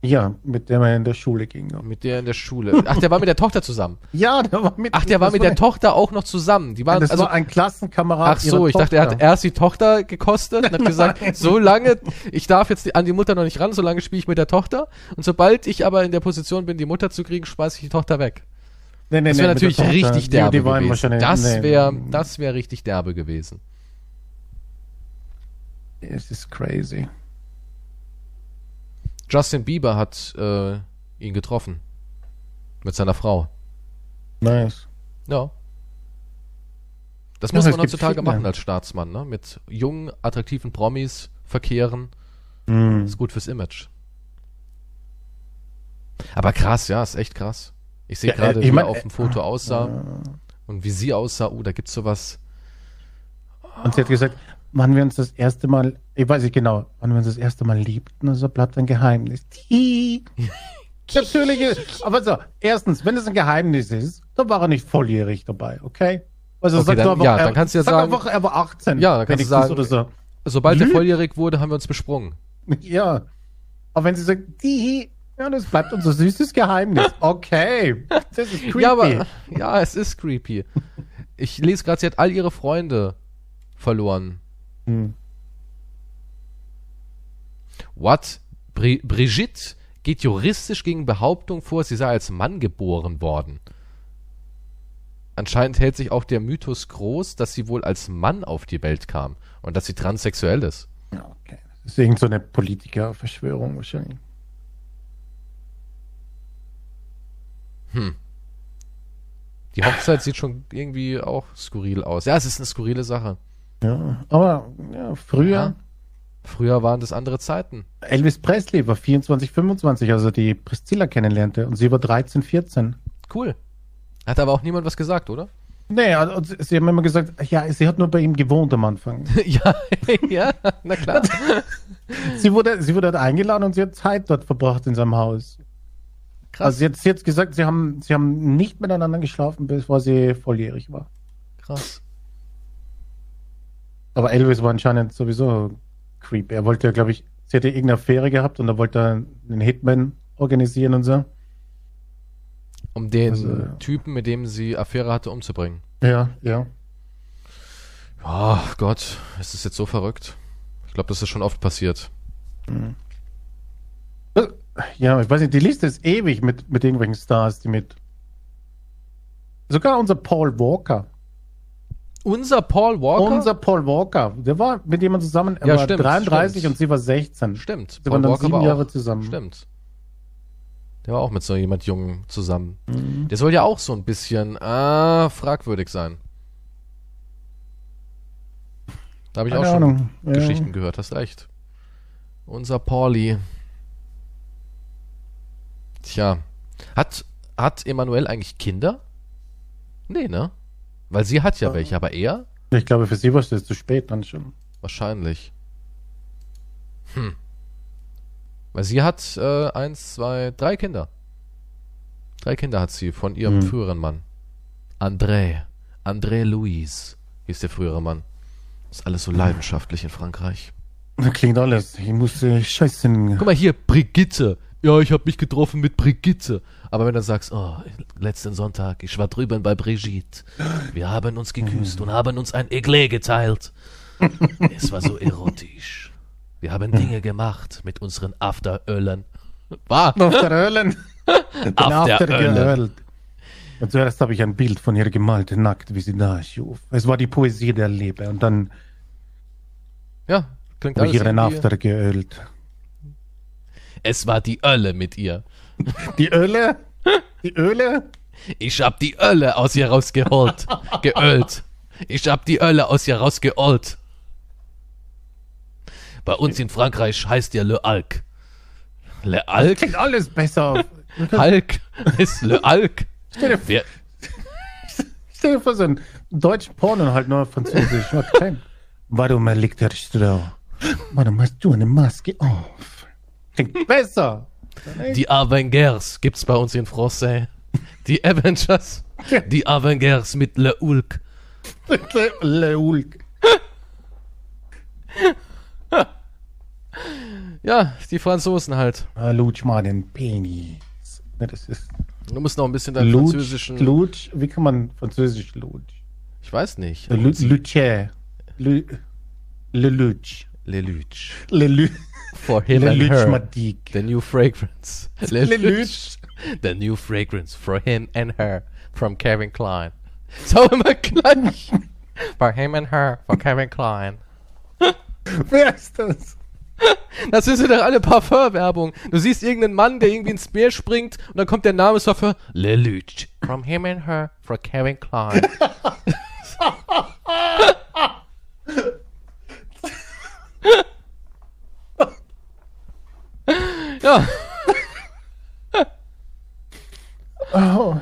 Ja, mit der man in der Schule ging. mit der in der Schule. Ach, der war mit der Tochter zusammen. (laughs) Ja, der war mit. Ach, der war mit der Tochter auch noch zusammen. Die waren Das also war ein Klassenkamerad. Ach so, ich dachte, er hat Tochter. erst die Tochter gekostet und hat gesagt, (laughs) so lange, ich darf jetzt die, an die Mutter noch nicht ran, so lange spiele ich mit der Tochter. Und sobald ich aber in der Position bin, die Mutter zu kriegen, schmeiße ich die Tochter weg. Nee, nee, Das nee, wäre der natürlich Tochter. richtig Die- derbe die waren gewesen. Das nee. wäre das wär richtig derbe gewesen. Es ist crazy. Justin Bieber hat äh, ihn getroffen. Mit seiner Frau. Nice. Ja. Das Ja, muss man heutzutage machen als Staatsmann, ne? Mit jungen, attraktiven Promis verkehren. Mhm. Ist gut fürs Image. Aber krass, ja, ist echt krass. Ich sehe Ja, gerade, äh, wie ich mein, er auf dem Foto aussah und wie sie aussah. Oh, da gibt's sowas. Und sie hat gesagt, wann wir uns das erste Mal, ich weiß nicht genau, wann wir uns das erste Mal liebten, so bleibt ein Geheimnis. (laughs) Natürlich, aber so, erstens, wenn es ein Geheimnis ist, dann war er nicht volljährig dabei, okay? Also Okay, sag dann- du einfach, ja, er, dann kannst du ja sag sagen- einfach, er war 18. Ja, dann kannst du sagen- Oder so. Sobald er Lü- volljährig wurde, haben wir uns besprungen. (laughs) Ja. Aber wenn sie sagt, die, ja, das bleibt unser süßes Geheimnis. (laughs) Okay. Das ist creepy. Ja, aber ja, es ist creepy. Ich lese gerade, sie hat all ihre Freunde verloren. Hm. What? Bri Brigitte geht juristisch gegen Behauptung vor, sie sei als Mann geboren worden. Anscheinend hält sich auch der Mythos groß, dass sie wohl als Mann auf die Welt kam und dass sie transsexuell ist. Ja, okay. Das ist irgend so eine Politikerverschwörung wahrscheinlich. Die Hochzeit sieht schon irgendwie auch skurril aus. Ja, es ist eine skurrile Sache. Ja, aber ja, früher, Ja. Früher waren das andere Zeiten. Elvis Presley war 24, 25, als er die Priscilla kennenlernte und sie war 13, 14. Cool. Hat aber auch niemand was gesagt, oder? Nee, also sie haben immer gesagt, ja, sie hat nur bei ihm gewohnt am Anfang. (laughs) ja, ja, na klar. (laughs) sie, wurde, sie wurde dort eingeladen und sie hat Zeit dort verbracht in seinem Haus. Krass. Also sie hat, sie hat gesagt, sie haben, sie haben nicht miteinander geschlafen, bevor sie volljährig war. krass. Aber Elvis war anscheinend sowieso creep. Er wollte, glaube ich, sie hatte irgendeine Affäre gehabt und da wollte er einen Hitman organisieren und so. Um den Also- Typen, mit dem sie Affäre hatte, umzubringen. Ja, ja. Oh Gott, ist das jetzt so verrückt? Ich glaube, das ist schon oft passiert. Ja, ich weiß nicht, die Liste ist ewig mit, mit irgendwelchen Stars, die mit. Sogar unser Paul Walker. Unser Paul Walker? Unser Paul Walker. Der war mit jemandem zusammen, er Ja, war stimmt, 33 stimmt. und sie war 16. Stimmt. Sie waren dann sieben war Jahre auch, zusammen. Stimmt. Der war auch mit so jemand Jungen zusammen. Mhm. Der soll ja auch so ein bisschen ah, fragwürdig sein. Da habe ich Keine auch schon Ahnung. Ja. Geschichten gehört, hast recht. Unser Pauli. Tja. Hat, hat Emanuel eigentlich Kinder? Nee, ne? Weil sie hat ja Ja. welche, aber er? Ich glaube, für sie war es zu spät dann schon. Wahrscheinlich. Hm. Weil sie hat äh, eins, zwei, drei Kinder. Drei Kinder hat sie von ihrem Hm. früheren Mann. André. André Louis hieß der frühere Mann. Ist alles so leidenschaftlich in Frankreich. Da klingt alles. Ich musste scheißen. Guck mal hier, Brigitte. Ja, ich habe mich getroffen mit Brigitte. Aber wenn du sagst, oh, letzten Sonntag, ich war drüben bei Brigitte. Wir haben uns geküsst und haben uns ein Eglet geteilt. (laughs) Es war so erotisch. Wir haben Dinge gemacht mit unseren Afterölen. War. Afterölen. (laughs) geölt. Und zuerst habe ich ein Bild von ihr gemalt, nackt, wie sie da schuf. Es war die Poesie der Liebe. Und dann Ja, klingt habe ich alles ihren After geölt. Es war die Ölle mit ihr. Die Öle? Die Öle? Ich hab die Ölle aus ihr rausgeholt. Geölt. Ich hab die Ölle aus ihr rausgeholt. Bei uns in Frankreich heißt ja Le Alc. Le Alc? Klingt alles besser. Alc ist Le Alc. Stell dir, Wer, stell dir vor, so ein deutschen Porno halt nur französisch. Okay. Warum liegt der Stroh? Warum hast du eine Maske auf? Klingt besser. die Avengers gibt's bei uns in Francais. Die Avengers. (laughs) Die Avengers mit Le Ulk. Le, Le Hulk. Ja, die Franzosen halt. Ah, Lutsch mal den Penis. Ne, das ist Du musst noch ein bisschen deinen Lutsch, französischen. Lutsch. Wie kann man französisch Lutsch? Ich weiß nicht. Le Lutsch. Le, Lutsch. Le Luch. Le Lutsch. For him Le and her. Madik. The new fragrance. Le, Le Luch. The new fragrance for him and her from Kevin Klein. So immer gleich. For him and her for Kevin Klein. (laughs) Wer ist das? (laughs) Das sind so doch alle Parfum-Werbung. Du siehst irgendeinen Mann, der irgendwie ins Meer springt und dann kommt der Name so für Le Luch. From him and her for Kevin Klein. (laughs) ja. Oh.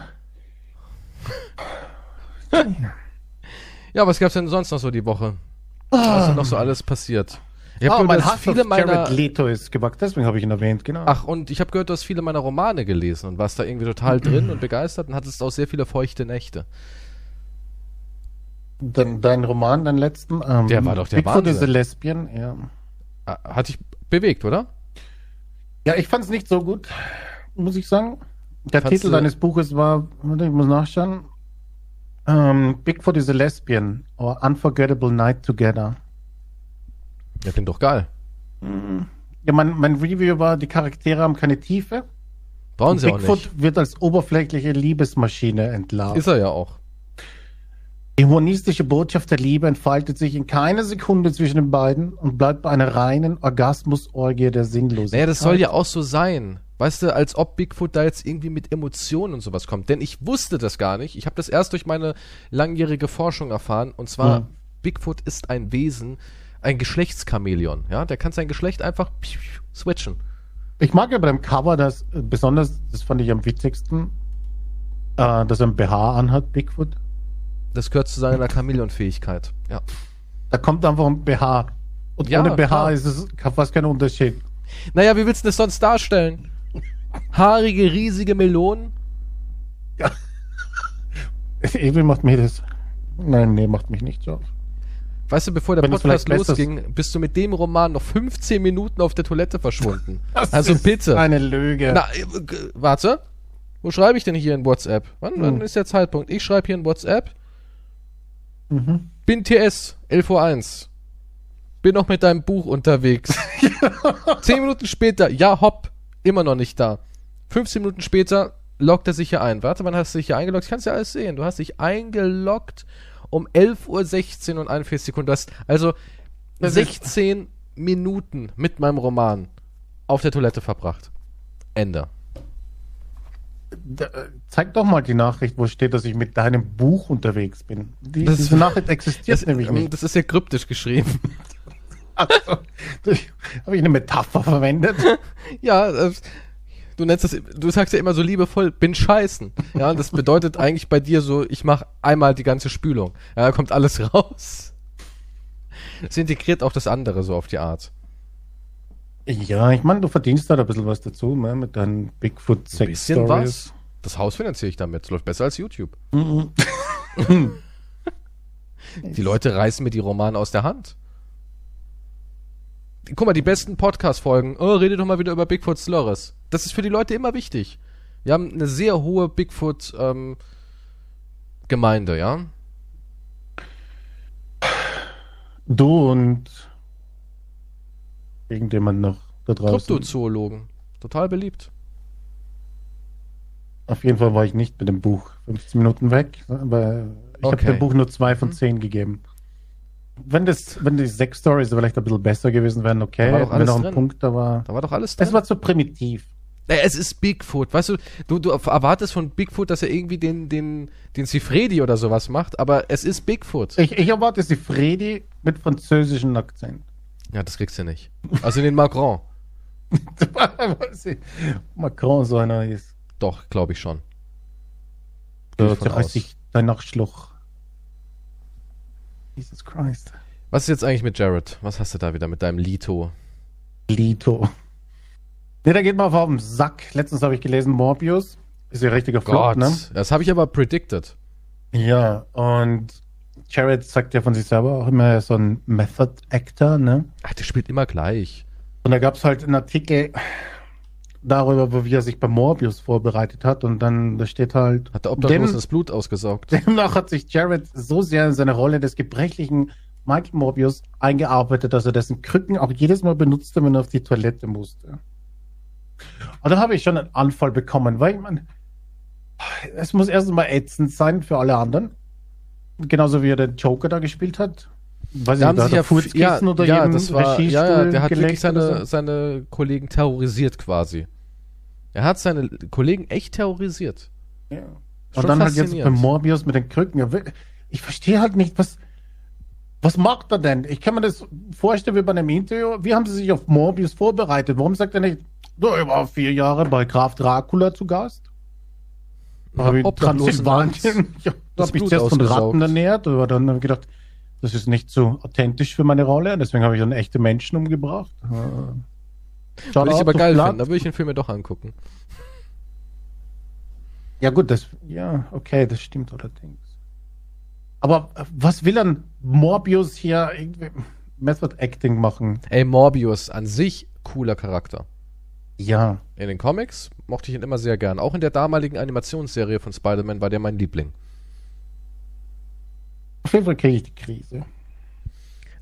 Ja, was gab's denn sonst noch so die Woche? Was ist noch so alles passiert? Ich habe Ah, gehört, mein dass viele meiner Jared Leto ist gewachsen, deswegen habe ich ihn erwähnt, genau. Ach, und ich habe gehört, du hast viele meiner Romane gelesen und warst da irgendwie total drin und begeistert und hattest auch sehr viele feuchte Nächte. Dein, dein Roman, dein letzten? Ähm, Der war doch der Bigfoot is a Wahnsinn. Lesbian, ja. Ah, Hat dich bewegt, oder? Ja, ich fand es nicht so gut, muss ich sagen. Der Fandst Titel deines Buches war, ich muss nachschauen. Ähm, Bigfoot is a Lesbian or Unforgettable Night Together. Ja, klingt doch geil. Ja, mein, mein Review war, die Charaktere haben keine Tiefe. Brauchen sie auch Bigfoot nicht. wird als oberflächliche Liebesmaschine entlarvt. Ist er ja auch. Die humanistische Botschaft der Liebe entfaltet sich in keiner Sekunde zwischen den beiden und bleibt bei einer reinen Orgasmusorgie der Sinnlosigkeit. Naja, das soll ja auch so sein. Weißt du, als ob Bigfoot da jetzt irgendwie mit Emotionen und sowas kommt. Denn ich wusste das gar nicht. Ich habe das erst durch meine langjährige Forschung erfahren. Und zwar, Ja. Bigfoot ist ein Wesen, ein Geschlechtschamäleon. Ja, der kann sein Geschlecht einfach switchen. Ich mag ja beim Cover das äh, besonders, das fand ich am witzigsten, äh, dass er ein BH anhat, Bigfoot. Das gehört zu seiner Chamäleon-Fähigkeit. Ja. Da kommt einfach ein BH. Und Ja, ohne BH klar. ist es fast kein Unterschied. Naja, wie willst du das sonst darstellen? Haarige, riesige Melonen? Irgendwie macht mich das. Nein, nee, macht mich nicht so. Weißt du, bevor der Wenn Podcast vielleicht lässt, losging, bist du mit dem Roman noch 15 Minuten auf der Toilette verschwunden. (laughs) Das also ist bitte. Eine Lüge. Na, äh, warte. Wo schreibe ich denn hier in WhatsApp? Wann, wann Hm. ist der Zeitpunkt? Ich schreibe hier in WhatsApp. Mhm. Bin TS, 11.01 Uhr. Bin noch mit deinem Buch unterwegs. (laughs) Zehn Minuten später, ja hopp, immer noch nicht da. 15 Minuten später loggt er sich hier ein. Warte, wann hast du dich hier eingeloggt? Ich kann es ja alles sehen. Du hast dich eingeloggt um 11.16 Uhr und 41 Sekunden. Du hast also Das ist- 16 Minuten mit meinem Roman auf der Toilette verbracht. Ende. Äh, zeig doch mal die Nachricht, wo steht, dass ich mit deinem Buch unterwegs bin. Die, Das- diese Nachricht existiert (laughs) Das, nämlich nicht. das ist ja kryptisch geschrieben. (laughs) Also, Habe ich eine Metapher verwendet? ja, äh, du nennst das, du sagst ja immer so liebevoll, bin scheißen. Ja, das bedeutet eigentlich bei dir so, ich mache einmal die ganze Spülung. Ja, da kommt alles (laughs) raus. Es integriert auch das andere so auf die Art. Ja, ich meine, du verdienst da ein bisschen was dazu, ne, mit deinen Bigfoot Sex Bisschen was. Das Haus finanziere ich damit. Es läuft besser als YouTube. Mhm. Die Leute reißen mir die Romane aus der Hand. Guck mal, die besten Podcast-Folgen. Oh, rede doch mal wieder über Bigfoot Slurres. Das ist für die Leute immer wichtig. Wir haben eine sehr hohe Bigfoot-Gemeinde, ja? Du und irgendjemand noch da draußen. Kryptozoologen. Total beliebt. Auf jeden Fall war ich nicht mit dem Buch 15 Minuten weg, aber ich habe Okay. dem Buch nur zwei von Mhm. zehn gegeben. Wenn das, wenn die sechs Stories vielleicht ein bisschen besser gewesen wären, okay. Da war doch Wenn alles noch ein drin. Punkt, aber Da war doch alles drin. es war zu primitiv. Es ist Bigfoot, weißt du, du, du erwartest von Bigfoot, dass er irgendwie den, den, den Sifredi oder sowas macht, aber es ist Bigfoot. Ich, ich erwarte sie Freddy mit französischem Akzent. Ja, das kriegst du nicht. Also den Macron. (laughs) Macron so einer ist. Doch, glaube ich schon. Da zerreißt sich dein Nachschluch. Jesus Christ. Was ist jetzt eigentlich mit Jared? Was hast du da wieder mit deinem Lito? Lito. Ne, da geht man auf den Sack. Letztens habe ich gelesen, Morbius. Ist ja richtiger Flop, Gott, ne? das habe ich aber predicted. Ja, und Jared sagt ja von sich selber auch immer, er ist so ein Method Actor, ne? Ach, der spielt immer gleich. Und da gab es halt einen Artikel darüber, wie er sich bei Morbius vorbereitet hat. Und dann, da steht halt, Hat der Obdachlos Dem- das Blut ausgesaugt. demnach hat sich Jared so sehr in seine Rolle des gebrechlichen Michael Morbius eingearbeitet, dass er dessen Krücken auch jedes Mal benutzte, wenn er auf die Toilette musste. Und da habe ich schon einen Anfall bekommen, weil ich meine, es muss erst mal ätzend sein für alle anderen. Genauso wie er den Joker da gespielt hat. Weiß Da haben sich ja, Furzkissen ja, oder ja, das war, ja, ja, der hat wirklich seine, so. seine Kollegen terrorisiert quasi. Er hat seine Kollegen echt terrorisiert. Ja. Schon Und dann halt jetzt bei. Morbius mit den Krücken. Ja, Ich verstehe halt nicht, was, was macht er denn? Ich kann mir das vorstellen wie bei einem Interview. Wie haben sie sich auf Morbius vorbereitet? Warum sagt er nicht, du, ich war vier Jahre bei Graf Dracula zu Gast? Da habe ich Transsilvanien. Ja, da das habe ich zuerst von. Ratten ernährt, aber dann habe ich gedacht, das ist nicht so authentisch für meine Rolle. Deswegen habe ich dann echte Menschen umgebracht. Äh, Würde ich aber geil Blood. finden, da würde ich den Film mir doch angucken. Ja, gut, das, ja, okay, das stimmt allerdings. Aber äh, was will dann Morbius hier irgendwie Method Acting machen? Ey, Morbius, an sich cooler Charakter. Ja, In den Comics mochte ich ihn immer sehr gern. Auch in der damaligen Animationsserie von Spider-Man war der mein Liebling. auf jeden Fall kriege ich die Krise.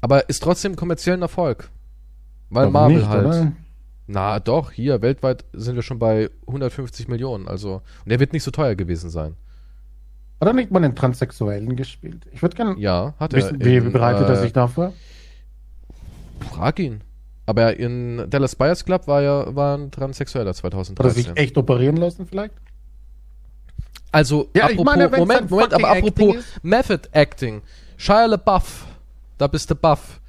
Aber ist trotzdem kommerziellen Erfolg. Weil Warum Marvel nicht, halt. oder? Na doch, hier weltweit sind wir schon bei 150 Millionen. Also, und der wird nicht so teuer gewesen sein. Hat er nicht mal einen Transsexuellen gespielt? Ich würde gerne Ja, hat er. wissen, wie in, bereitet er äh, sich dafür? Frag ihn. Aber in Dallas Buyers Club war er war ein Transsexueller Hat er 2013. sich echt operieren lassen vielleicht? Also, Ja, ich apropos, meine, Moment, Moment, aber Acting apropos ist. Method Acting. Shia LaBeouf, da bist du buff.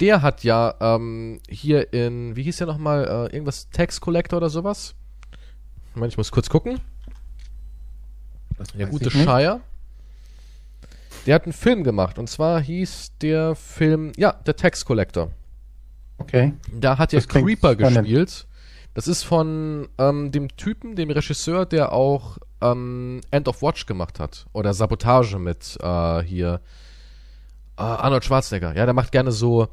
Der hat ja ähm, hier in, wie hieß der nochmal, äh, irgendwas Tax Collector oder sowas? Moment, ich muss kurz gucken. Der weiß gute ich. Shia. Der hat einen Film gemacht und zwar hieß der Film, ja, The Tax Collector. Okay. Da hat ja Das Creeper gespielt. Das ist von ähm, dem Typen, dem Regisseur, der auch ähm, End of Watch gemacht hat. Oder Sabotage mit äh, hier Arnold Schwarzenegger. Ja, der macht gerne so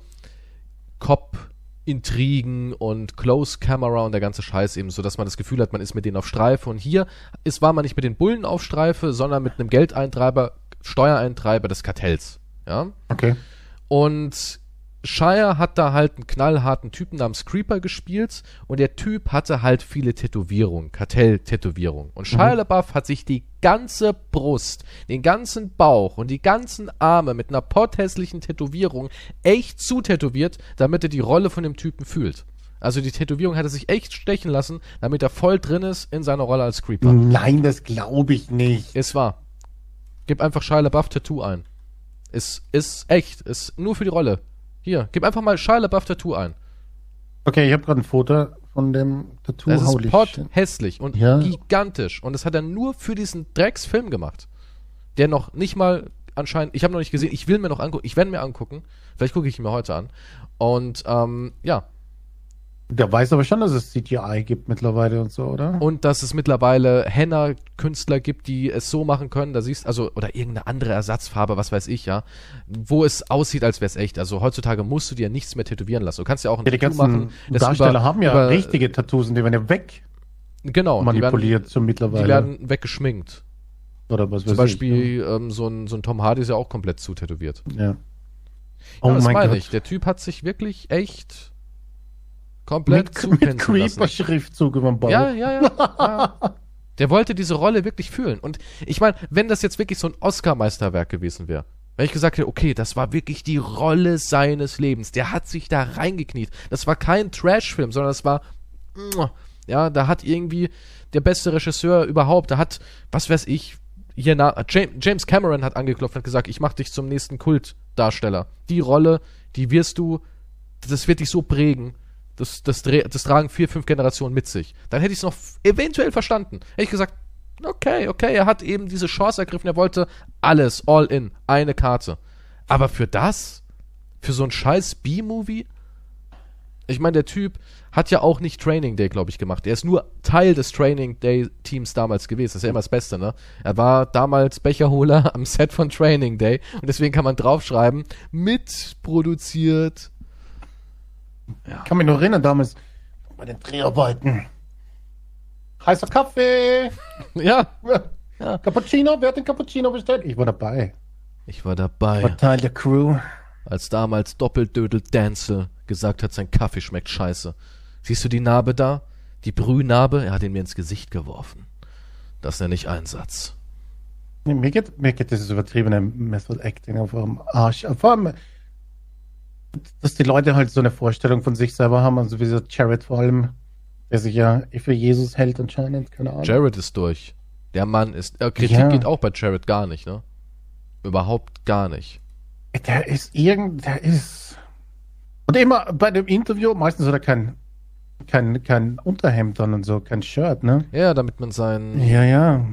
Cop-Intrigen und Close Camera und der ganze Scheiß eben, so dass man das Gefühl hat, man ist mit denen auf Streife. Und hier ist, war man nicht mit den Bullen auf Streife, sondern mit einem Geldeintreiber, Steuereintreiber des Kartells. Ja. Okay. Und Shire hat da halt einen knallharten Typen namens Creeper gespielt und der Typ hatte halt viele Tätowierungen, Kartell-Tätowierungen. Und Shia LaBeouf hat sich die ganze Brust, den ganzen Bauch und die ganzen Arme mit einer potthässlichen Tätowierung echt zutätowiert, damit er die Rolle von dem Typen fühlt. Also die Tätowierung hat er sich echt stechen lassen, damit er voll drin ist in seiner Rolle als Creeper. Nein, das glaube ich nicht. Ist wahr. Gib einfach Shia LaBeouf Tattoo ein. Ist, ist echt. Ist nur für die Rolle. Hier, gib einfach mal Shia LaBeouf Tattoo ein. Okay, ich habe gerade ein Foto von dem Tattoo. Das ist pot hässlich und Ja. gigantisch. Und das hat er nur für diesen Drecksfilm gemacht. Der noch nicht mal anscheinend, ich habe noch nicht gesehen, ich will mir noch angucken, ich werde mir angucken. Vielleicht gucke ich ihn mir heute an. Und ähm, ja, Der weiß aber schon, dass es CGI gibt mittlerweile und so, oder? und dass es mittlerweile Henna-Künstler gibt, die es so machen können, da siehst also oder irgendeine andere Ersatzfarbe, was weiß ich, ja, wo es aussieht, als wäre es echt. Also heutzutage musst du dir nichts mehr tätowieren lassen. Du kannst ja auch ein Ja, die Tattoo machen. Darsteller über- haben ja über- richtige Tattoos und die werden ja weg genau, manipuliert werden, so mittlerweile. die werden weggeschminkt. oder was Zum Beispiel ähm, so, ein, so ein Tom Hardy ist ja auch komplett zutätowiert. ich. Ja. Oh Oh das mein meine Gott. ich. Der Typ hat sich wirklich echt komplett Mit, mit. Creeper-Schriftzug über dem Bauch. Ja, ja, ja. ja. Der wollte diese Rolle wirklich fühlen. Und ich meine, wenn das jetzt wirklich so ein Oscar-Meisterwerk gewesen wäre, wenn ich gesagt hätte, okay, das war wirklich die Rolle seines Lebens, der hat sich da reingekniet. Das war kein Trash-Film, sondern das war, ja, da hat irgendwie der beste Regisseur überhaupt, da hat, was weiß ich, hier na, James Cameron hat angeklopft und gesagt, ich mach dich zum nächsten Kultdarsteller. Die Rolle, die wirst du, das wird dich so prägen. Das, das, das tragen vier, fünf Generationen mit sich. Dann hätte ich es noch eventuell verstanden. Hätte ich gesagt, okay, okay, er hat eben diese Chance ergriffen, er wollte alles, all in, eine Karte. Aber für das? Für so ein scheiß B-Movie? Ich meine, der Typ hat ja auch nicht Training Day, glaube ich, gemacht. Er ist nur Teil des Training Day Teams damals gewesen. Das ist ja immer das Beste, ne? Er war damals Becherholer (laughs) am Set von Training Day und deswegen kann man draufschreiben, mitproduziert. Ja. Ich kann mich noch erinnern, damals bei den Dreharbeiten. Heißer Kaffee! (laughs) ja. ja. Cappuccino, wer hat den Cappuccino bestellt? Ich war dabei. Ich war dabei. Ich war Teil der Crew. Als damals Doppeldödel Danzel gesagt hat, sein Kaffee schmeckt scheiße. Siehst du die Narbe da? Die Brühnarbe? Er hat ihn mir ins Gesicht geworfen. Das nenne ich Einsatz. Mir, geht, mir geht dieses übertriebene Method Acting auf dem Arsch. Vor allem, dass die Leute halt so eine Vorstellung von sich selber haben, also wie so Jared vor allem, der sich ja für Jesus hält anscheinend, keine Ahnung. Jared ist durch. Der Mann ist. Äh, Kritik ja. geht auch bei Jared gar nicht, ne? Überhaupt gar nicht. Der ist irgend. Der ist. Und immer bei dem Interview, meistens hat er kein, kein, kein Unterhemd dann und so, kein Shirt, ne? Ja, damit man sein. Ja, ja.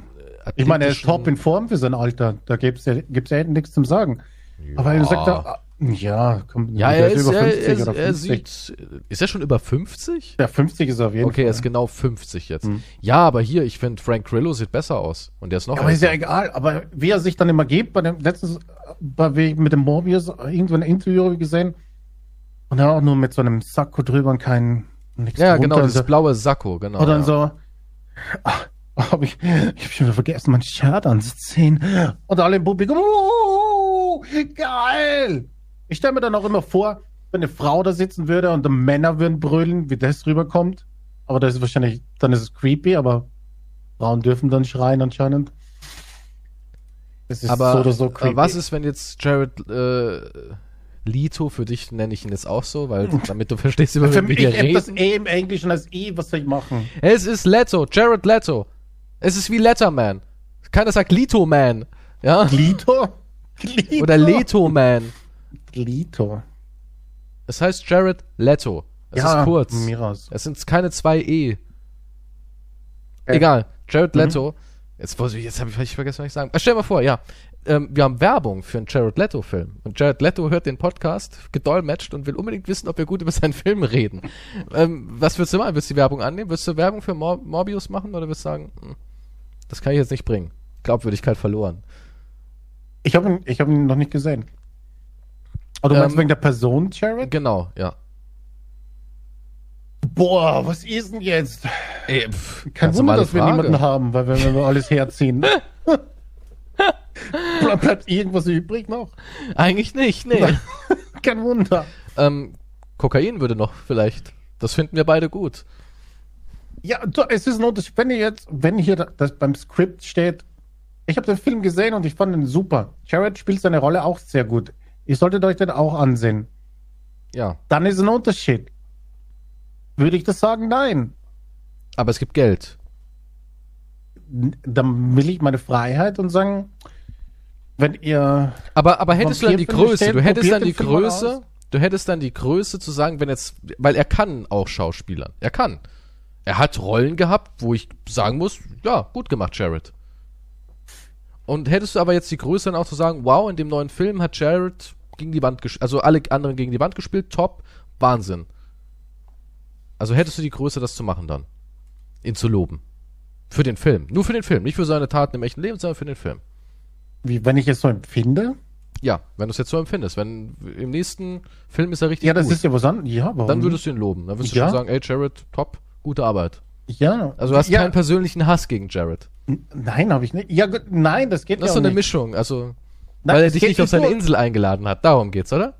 Ich meine, er ist top in Form für sein Alter. Da gibt's ja, gibt's ja nichts zum Sagen. Ja. Aber er sagt, ja, komm, ja, er ist, über 50 er, oder 50. Er sieht, ist er schon über 50? Ja, 50 ist er auf jeden okay, Fall. Okay, er ist genau 50 jetzt. Hm. Ja, aber hier, ich finde, Frank Grillo sieht besser aus. Und der ist noch ja, Aber ist ja egal, aber wie er sich dann immer gibt, bei dem letzten, bei, mit dem Morbius, irgendwo ein Interview gesehen, und er auch nur mit so einem Sakko drüber und kein, nichts Ja, genau, dieses blaue Sakko, genau. Und dann ja. so, ach, (laughs) hab ich, ich hab schon wieder vergessen, mein Shirt anzuziehen. Und alle im Publikum, oh, geil! Ich stelle mir dann auch immer vor, wenn eine Frau da sitzen würde und Männer würden brüllen, wie das rüberkommt. Aber das ist wahrscheinlich, dann ist es creepy, aber Frauen dürfen dann schreien anscheinend. Das ist aber, so oder so creepy. Was ist, wenn jetzt Jared äh, Lito, für dich nenne ich ihn jetzt auch so, weil (laughs) damit du verstehst, über wen wir reden. Das E im Englischen als E, was soll ich machen? Es ist Leto, Jared Leto. Es ist wie Letterman. Keiner sagt Lito Man. Ja? Lito? Lito? (laughs) Oder Leto Man. Lito. Es heißt Jared Leto. Es ja, ist kurz. Miras. Es sind keine zwei E. Äh. Egal. Jared mhm. Leto. Jetzt, jetzt habe ich vergessen, was ich sagen. Äh, stell dir mal vor, ja. Ähm, wir haben Werbung für einen Jared Leto-Film. Und Jared Leto hört den Podcast, gedolmetscht und will unbedingt wissen, ob wir gut über seinen (laughs) Film reden. ähm, was würdest du machen? Willst du die Werbung annehmen? Willst du Werbung für Mor Morbius machen oder wirst du sagen, hm, das kann ich jetzt nicht bringen? Glaubwürdigkeit verloren. Ich habe ihn, hab ihn noch nicht gesehen. Aber du meinst ähm, wegen der Person, Jared? Genau, ja. Boah, was ist denn jetzt? Ey, pff, Kein Wunder, dass Frage. wir niemanden haben, weil wir nur alles herziehen. (laughs) Bleibt irgendwas übrig noch? Eigentlich nicht, nee. (laughs) Kein Wunder. Ähm, Kokain würde noch vielleicht. Das finden wir beide gut. Ja, es ist ein Unterschied. Wenn ihr jetzt, wenn hier das beim Skript steht, ich habe den Film gesehen und ich fand ihn super. Jared spielt seine Rolle auch sehr gut. Ihr solltet euch den auch ansehen. Ja. Dann ist ein Unterschied. Würde ich das sagen? Nein. Aber es gibt Geld. Dann will ich meine Freiheit und sagen, wenn ihr. Aber, aber hättest du dann die Größe, steht, du hättest dann die Größe, du hättest dann die Größe zu sagen, wenn jetzt, weil er kann auch Schauspielern. Er kann. Er hat Rollen gehabt, wo ich sagen muss, ja, gut gemacht, Jared. Und hättest du aber jetzt die Größe dann auch zu sagen, wow, in dem neuen Film hat Jared gegen die Wand gespielt, also alle anderen gegen die Wand gespielt, top, Wahnsinn. Also hättest du die Größe, das zu machen dann. Ihn zu loben. Für den Film. Nur für den Film. Nicht für seine Taten im echten Leben, sondern für den Film. Wie, wenn ich es so empfinde? Ja, wenn du es jetzt so empfindest. Wenn im nächsten Film ist er richtig Ja, das gut, ist ja was anderes. Ja, warum? Dann würdest du ihn loben. Dann würdest ja. du schon sagen, ey, Jared, top, gute Arbeit. Ja. Also du hast ja. keinen persönlichen Hass gegen Jared. Nein, habe ich nicht. Ja, nein, das geht das ja Das ist so eine Mischung. Also Nein, weil er dich nicht auf seine Insel eingeladen hat. Darum geht's, oder?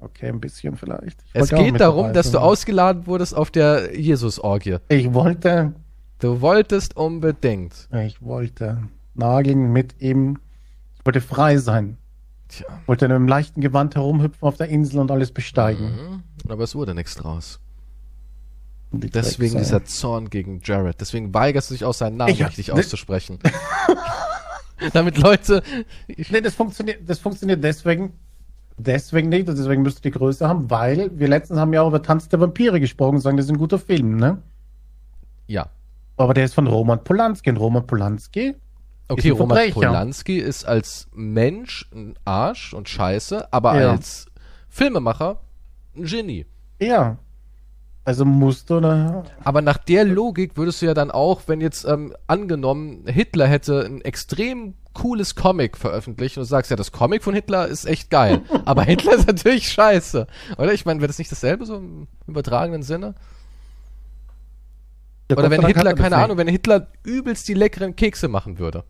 Okay, ein bisschen vielleicht. Ich es geht darum, dass du ausgeladen wurdest auf der Jesus-Orgie. Ich wollte Du wolltest unbedingt. Ich wollte nageln mit ihm. Ich wollte frei sein. Tja. Ich wollte in einem leichten Gewand herumhüpfen auf der Insel und alles besteigen. Mhm. Aber es wurde nichts draus. Die Deswegen Drecksau. dieser Zorn gegen Jared. Deswegen weigerst du dich auch seinen Namen Ich richtig ne- auszusprechen. (laughs) (laughs) Damit Leute. Nee, das funktioniert, das funktioniert deswegen, deswegen nicht und deswegen müsste die Größe haben, weil wir letztens haben ja auch über Tanz der Vampire gesprochen und sagen, das ist ein guter Film, ne? Ja. Aber der ist von Roman Polanski und Roman Polanski Okay, Roman Verbrecher. Polanski ist als Mensch ein Arsch und Scheiße, aber Ja. als Filmemacher ein Genie. Ja. Also musst du ne? Aber nach der Logik würdest du ja dann auch, wenn jetzt ähm, angenommen, Hitler hätte ein extrem cooles Comic veröffentlicht und du sagst, ja, das Comic von Hitler ist echt geil. (laughs) aber Hitler ist natürlich scheiße. Oder? Ich meine, wäre das nicht dasselbe so im übertragenen Sinne? Ja, Oder wenn Hitler, er keine nicht. Ahnung, wenn Hitler übelst die leckeren Kekse machen würde.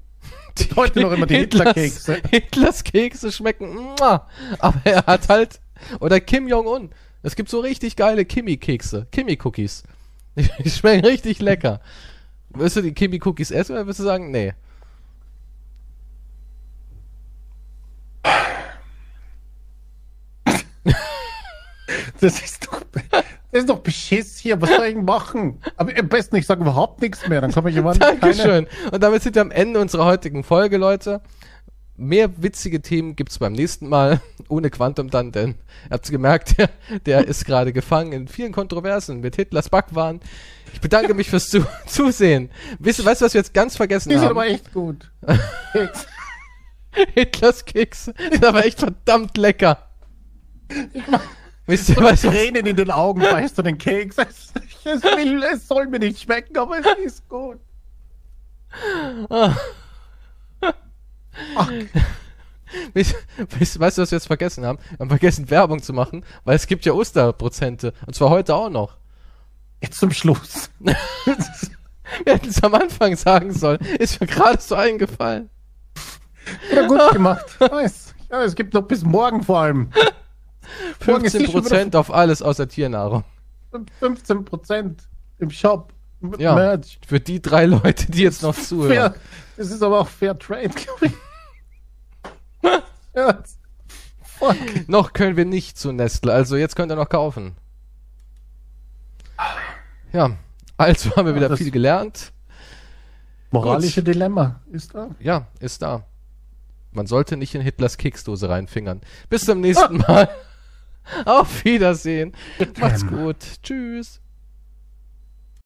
Heute noch immer die Hitlers- Hitlerkekse. Hitlers Kekse schmecken, muah, aber er hat halt, oder Kim Jong-un. Es gibt so richtig geile Kimi-Kekse, Kimi-Cookies. (laughs) Die schmecken richtig lecker. Wirst du die Kimi-Cookies essen oder wirst du sagen, nee? (laughs) Das ist doch, das ist doch Beschiss hier. Was soll ich machen? Aber am besten, ich sage überhaupt nichts mehr. Dann komme ich immer (laughs) Dankeschön. Und damit sind wir am Ende unserer heutigen Folge, Leute. Mehr witzige Themen gibt's beim nächsten Mal. (laughs) Ohne Quantum dann, denn ihr habt's gemerkt, der, (laughs) der ist gerade gefangen in vielen Kontroversen mit Hitlers Backwaren. Ich bedanke mich fürs Zu (laughs) Zusehen. Weißt du, weißt was wir jetzt ganz vergessen Die sind haben? aber echt gut. Hitlers Kekse sind aber echt verdammt lecker. Wisst ihr, weißt was- Tränen in den Augen beißt du den Keks. Es, es, will, es soll mir nicht schmecken, aber es ist gut. Ach, (laughs) Weißt, weißt, weißt du, was wir jetzt vergessen haben? Wir haben vergessen, Werbung zu machen, weil es gibt ja Osterprozente. Und zwar heute auch noch. jetzt zum Schluss. (laughs) Wir hätten es am Anfang sagen sollen. Ist mir gerade so eingefallen. Ja, gut (laughs) gemacht. Nice. Ja, es gibt noch bis morgen vor allem. Morgen ist nicht schon 15% auf alles außer Tiernahrung. 15 Prozent im Shop. Ja. Merch. Für die drei Leute, die jetzt noch zuhören. Fair. Das ist aber auch Fair Trade, glaube ich. Ja. Noch können wir nicht zu Nestle, also jetzt könnt ihr noch kaufen. Ja, also haben wir wieder das- viel gelernt. Moralische Dilemma ist da. Ja, ist da. Man sollte nicht in Hitlers Keksdose reinfingern. Bis zum nächsten (laughs) Mal. Auf Wiedersehen. Macht's gut. Tschüss.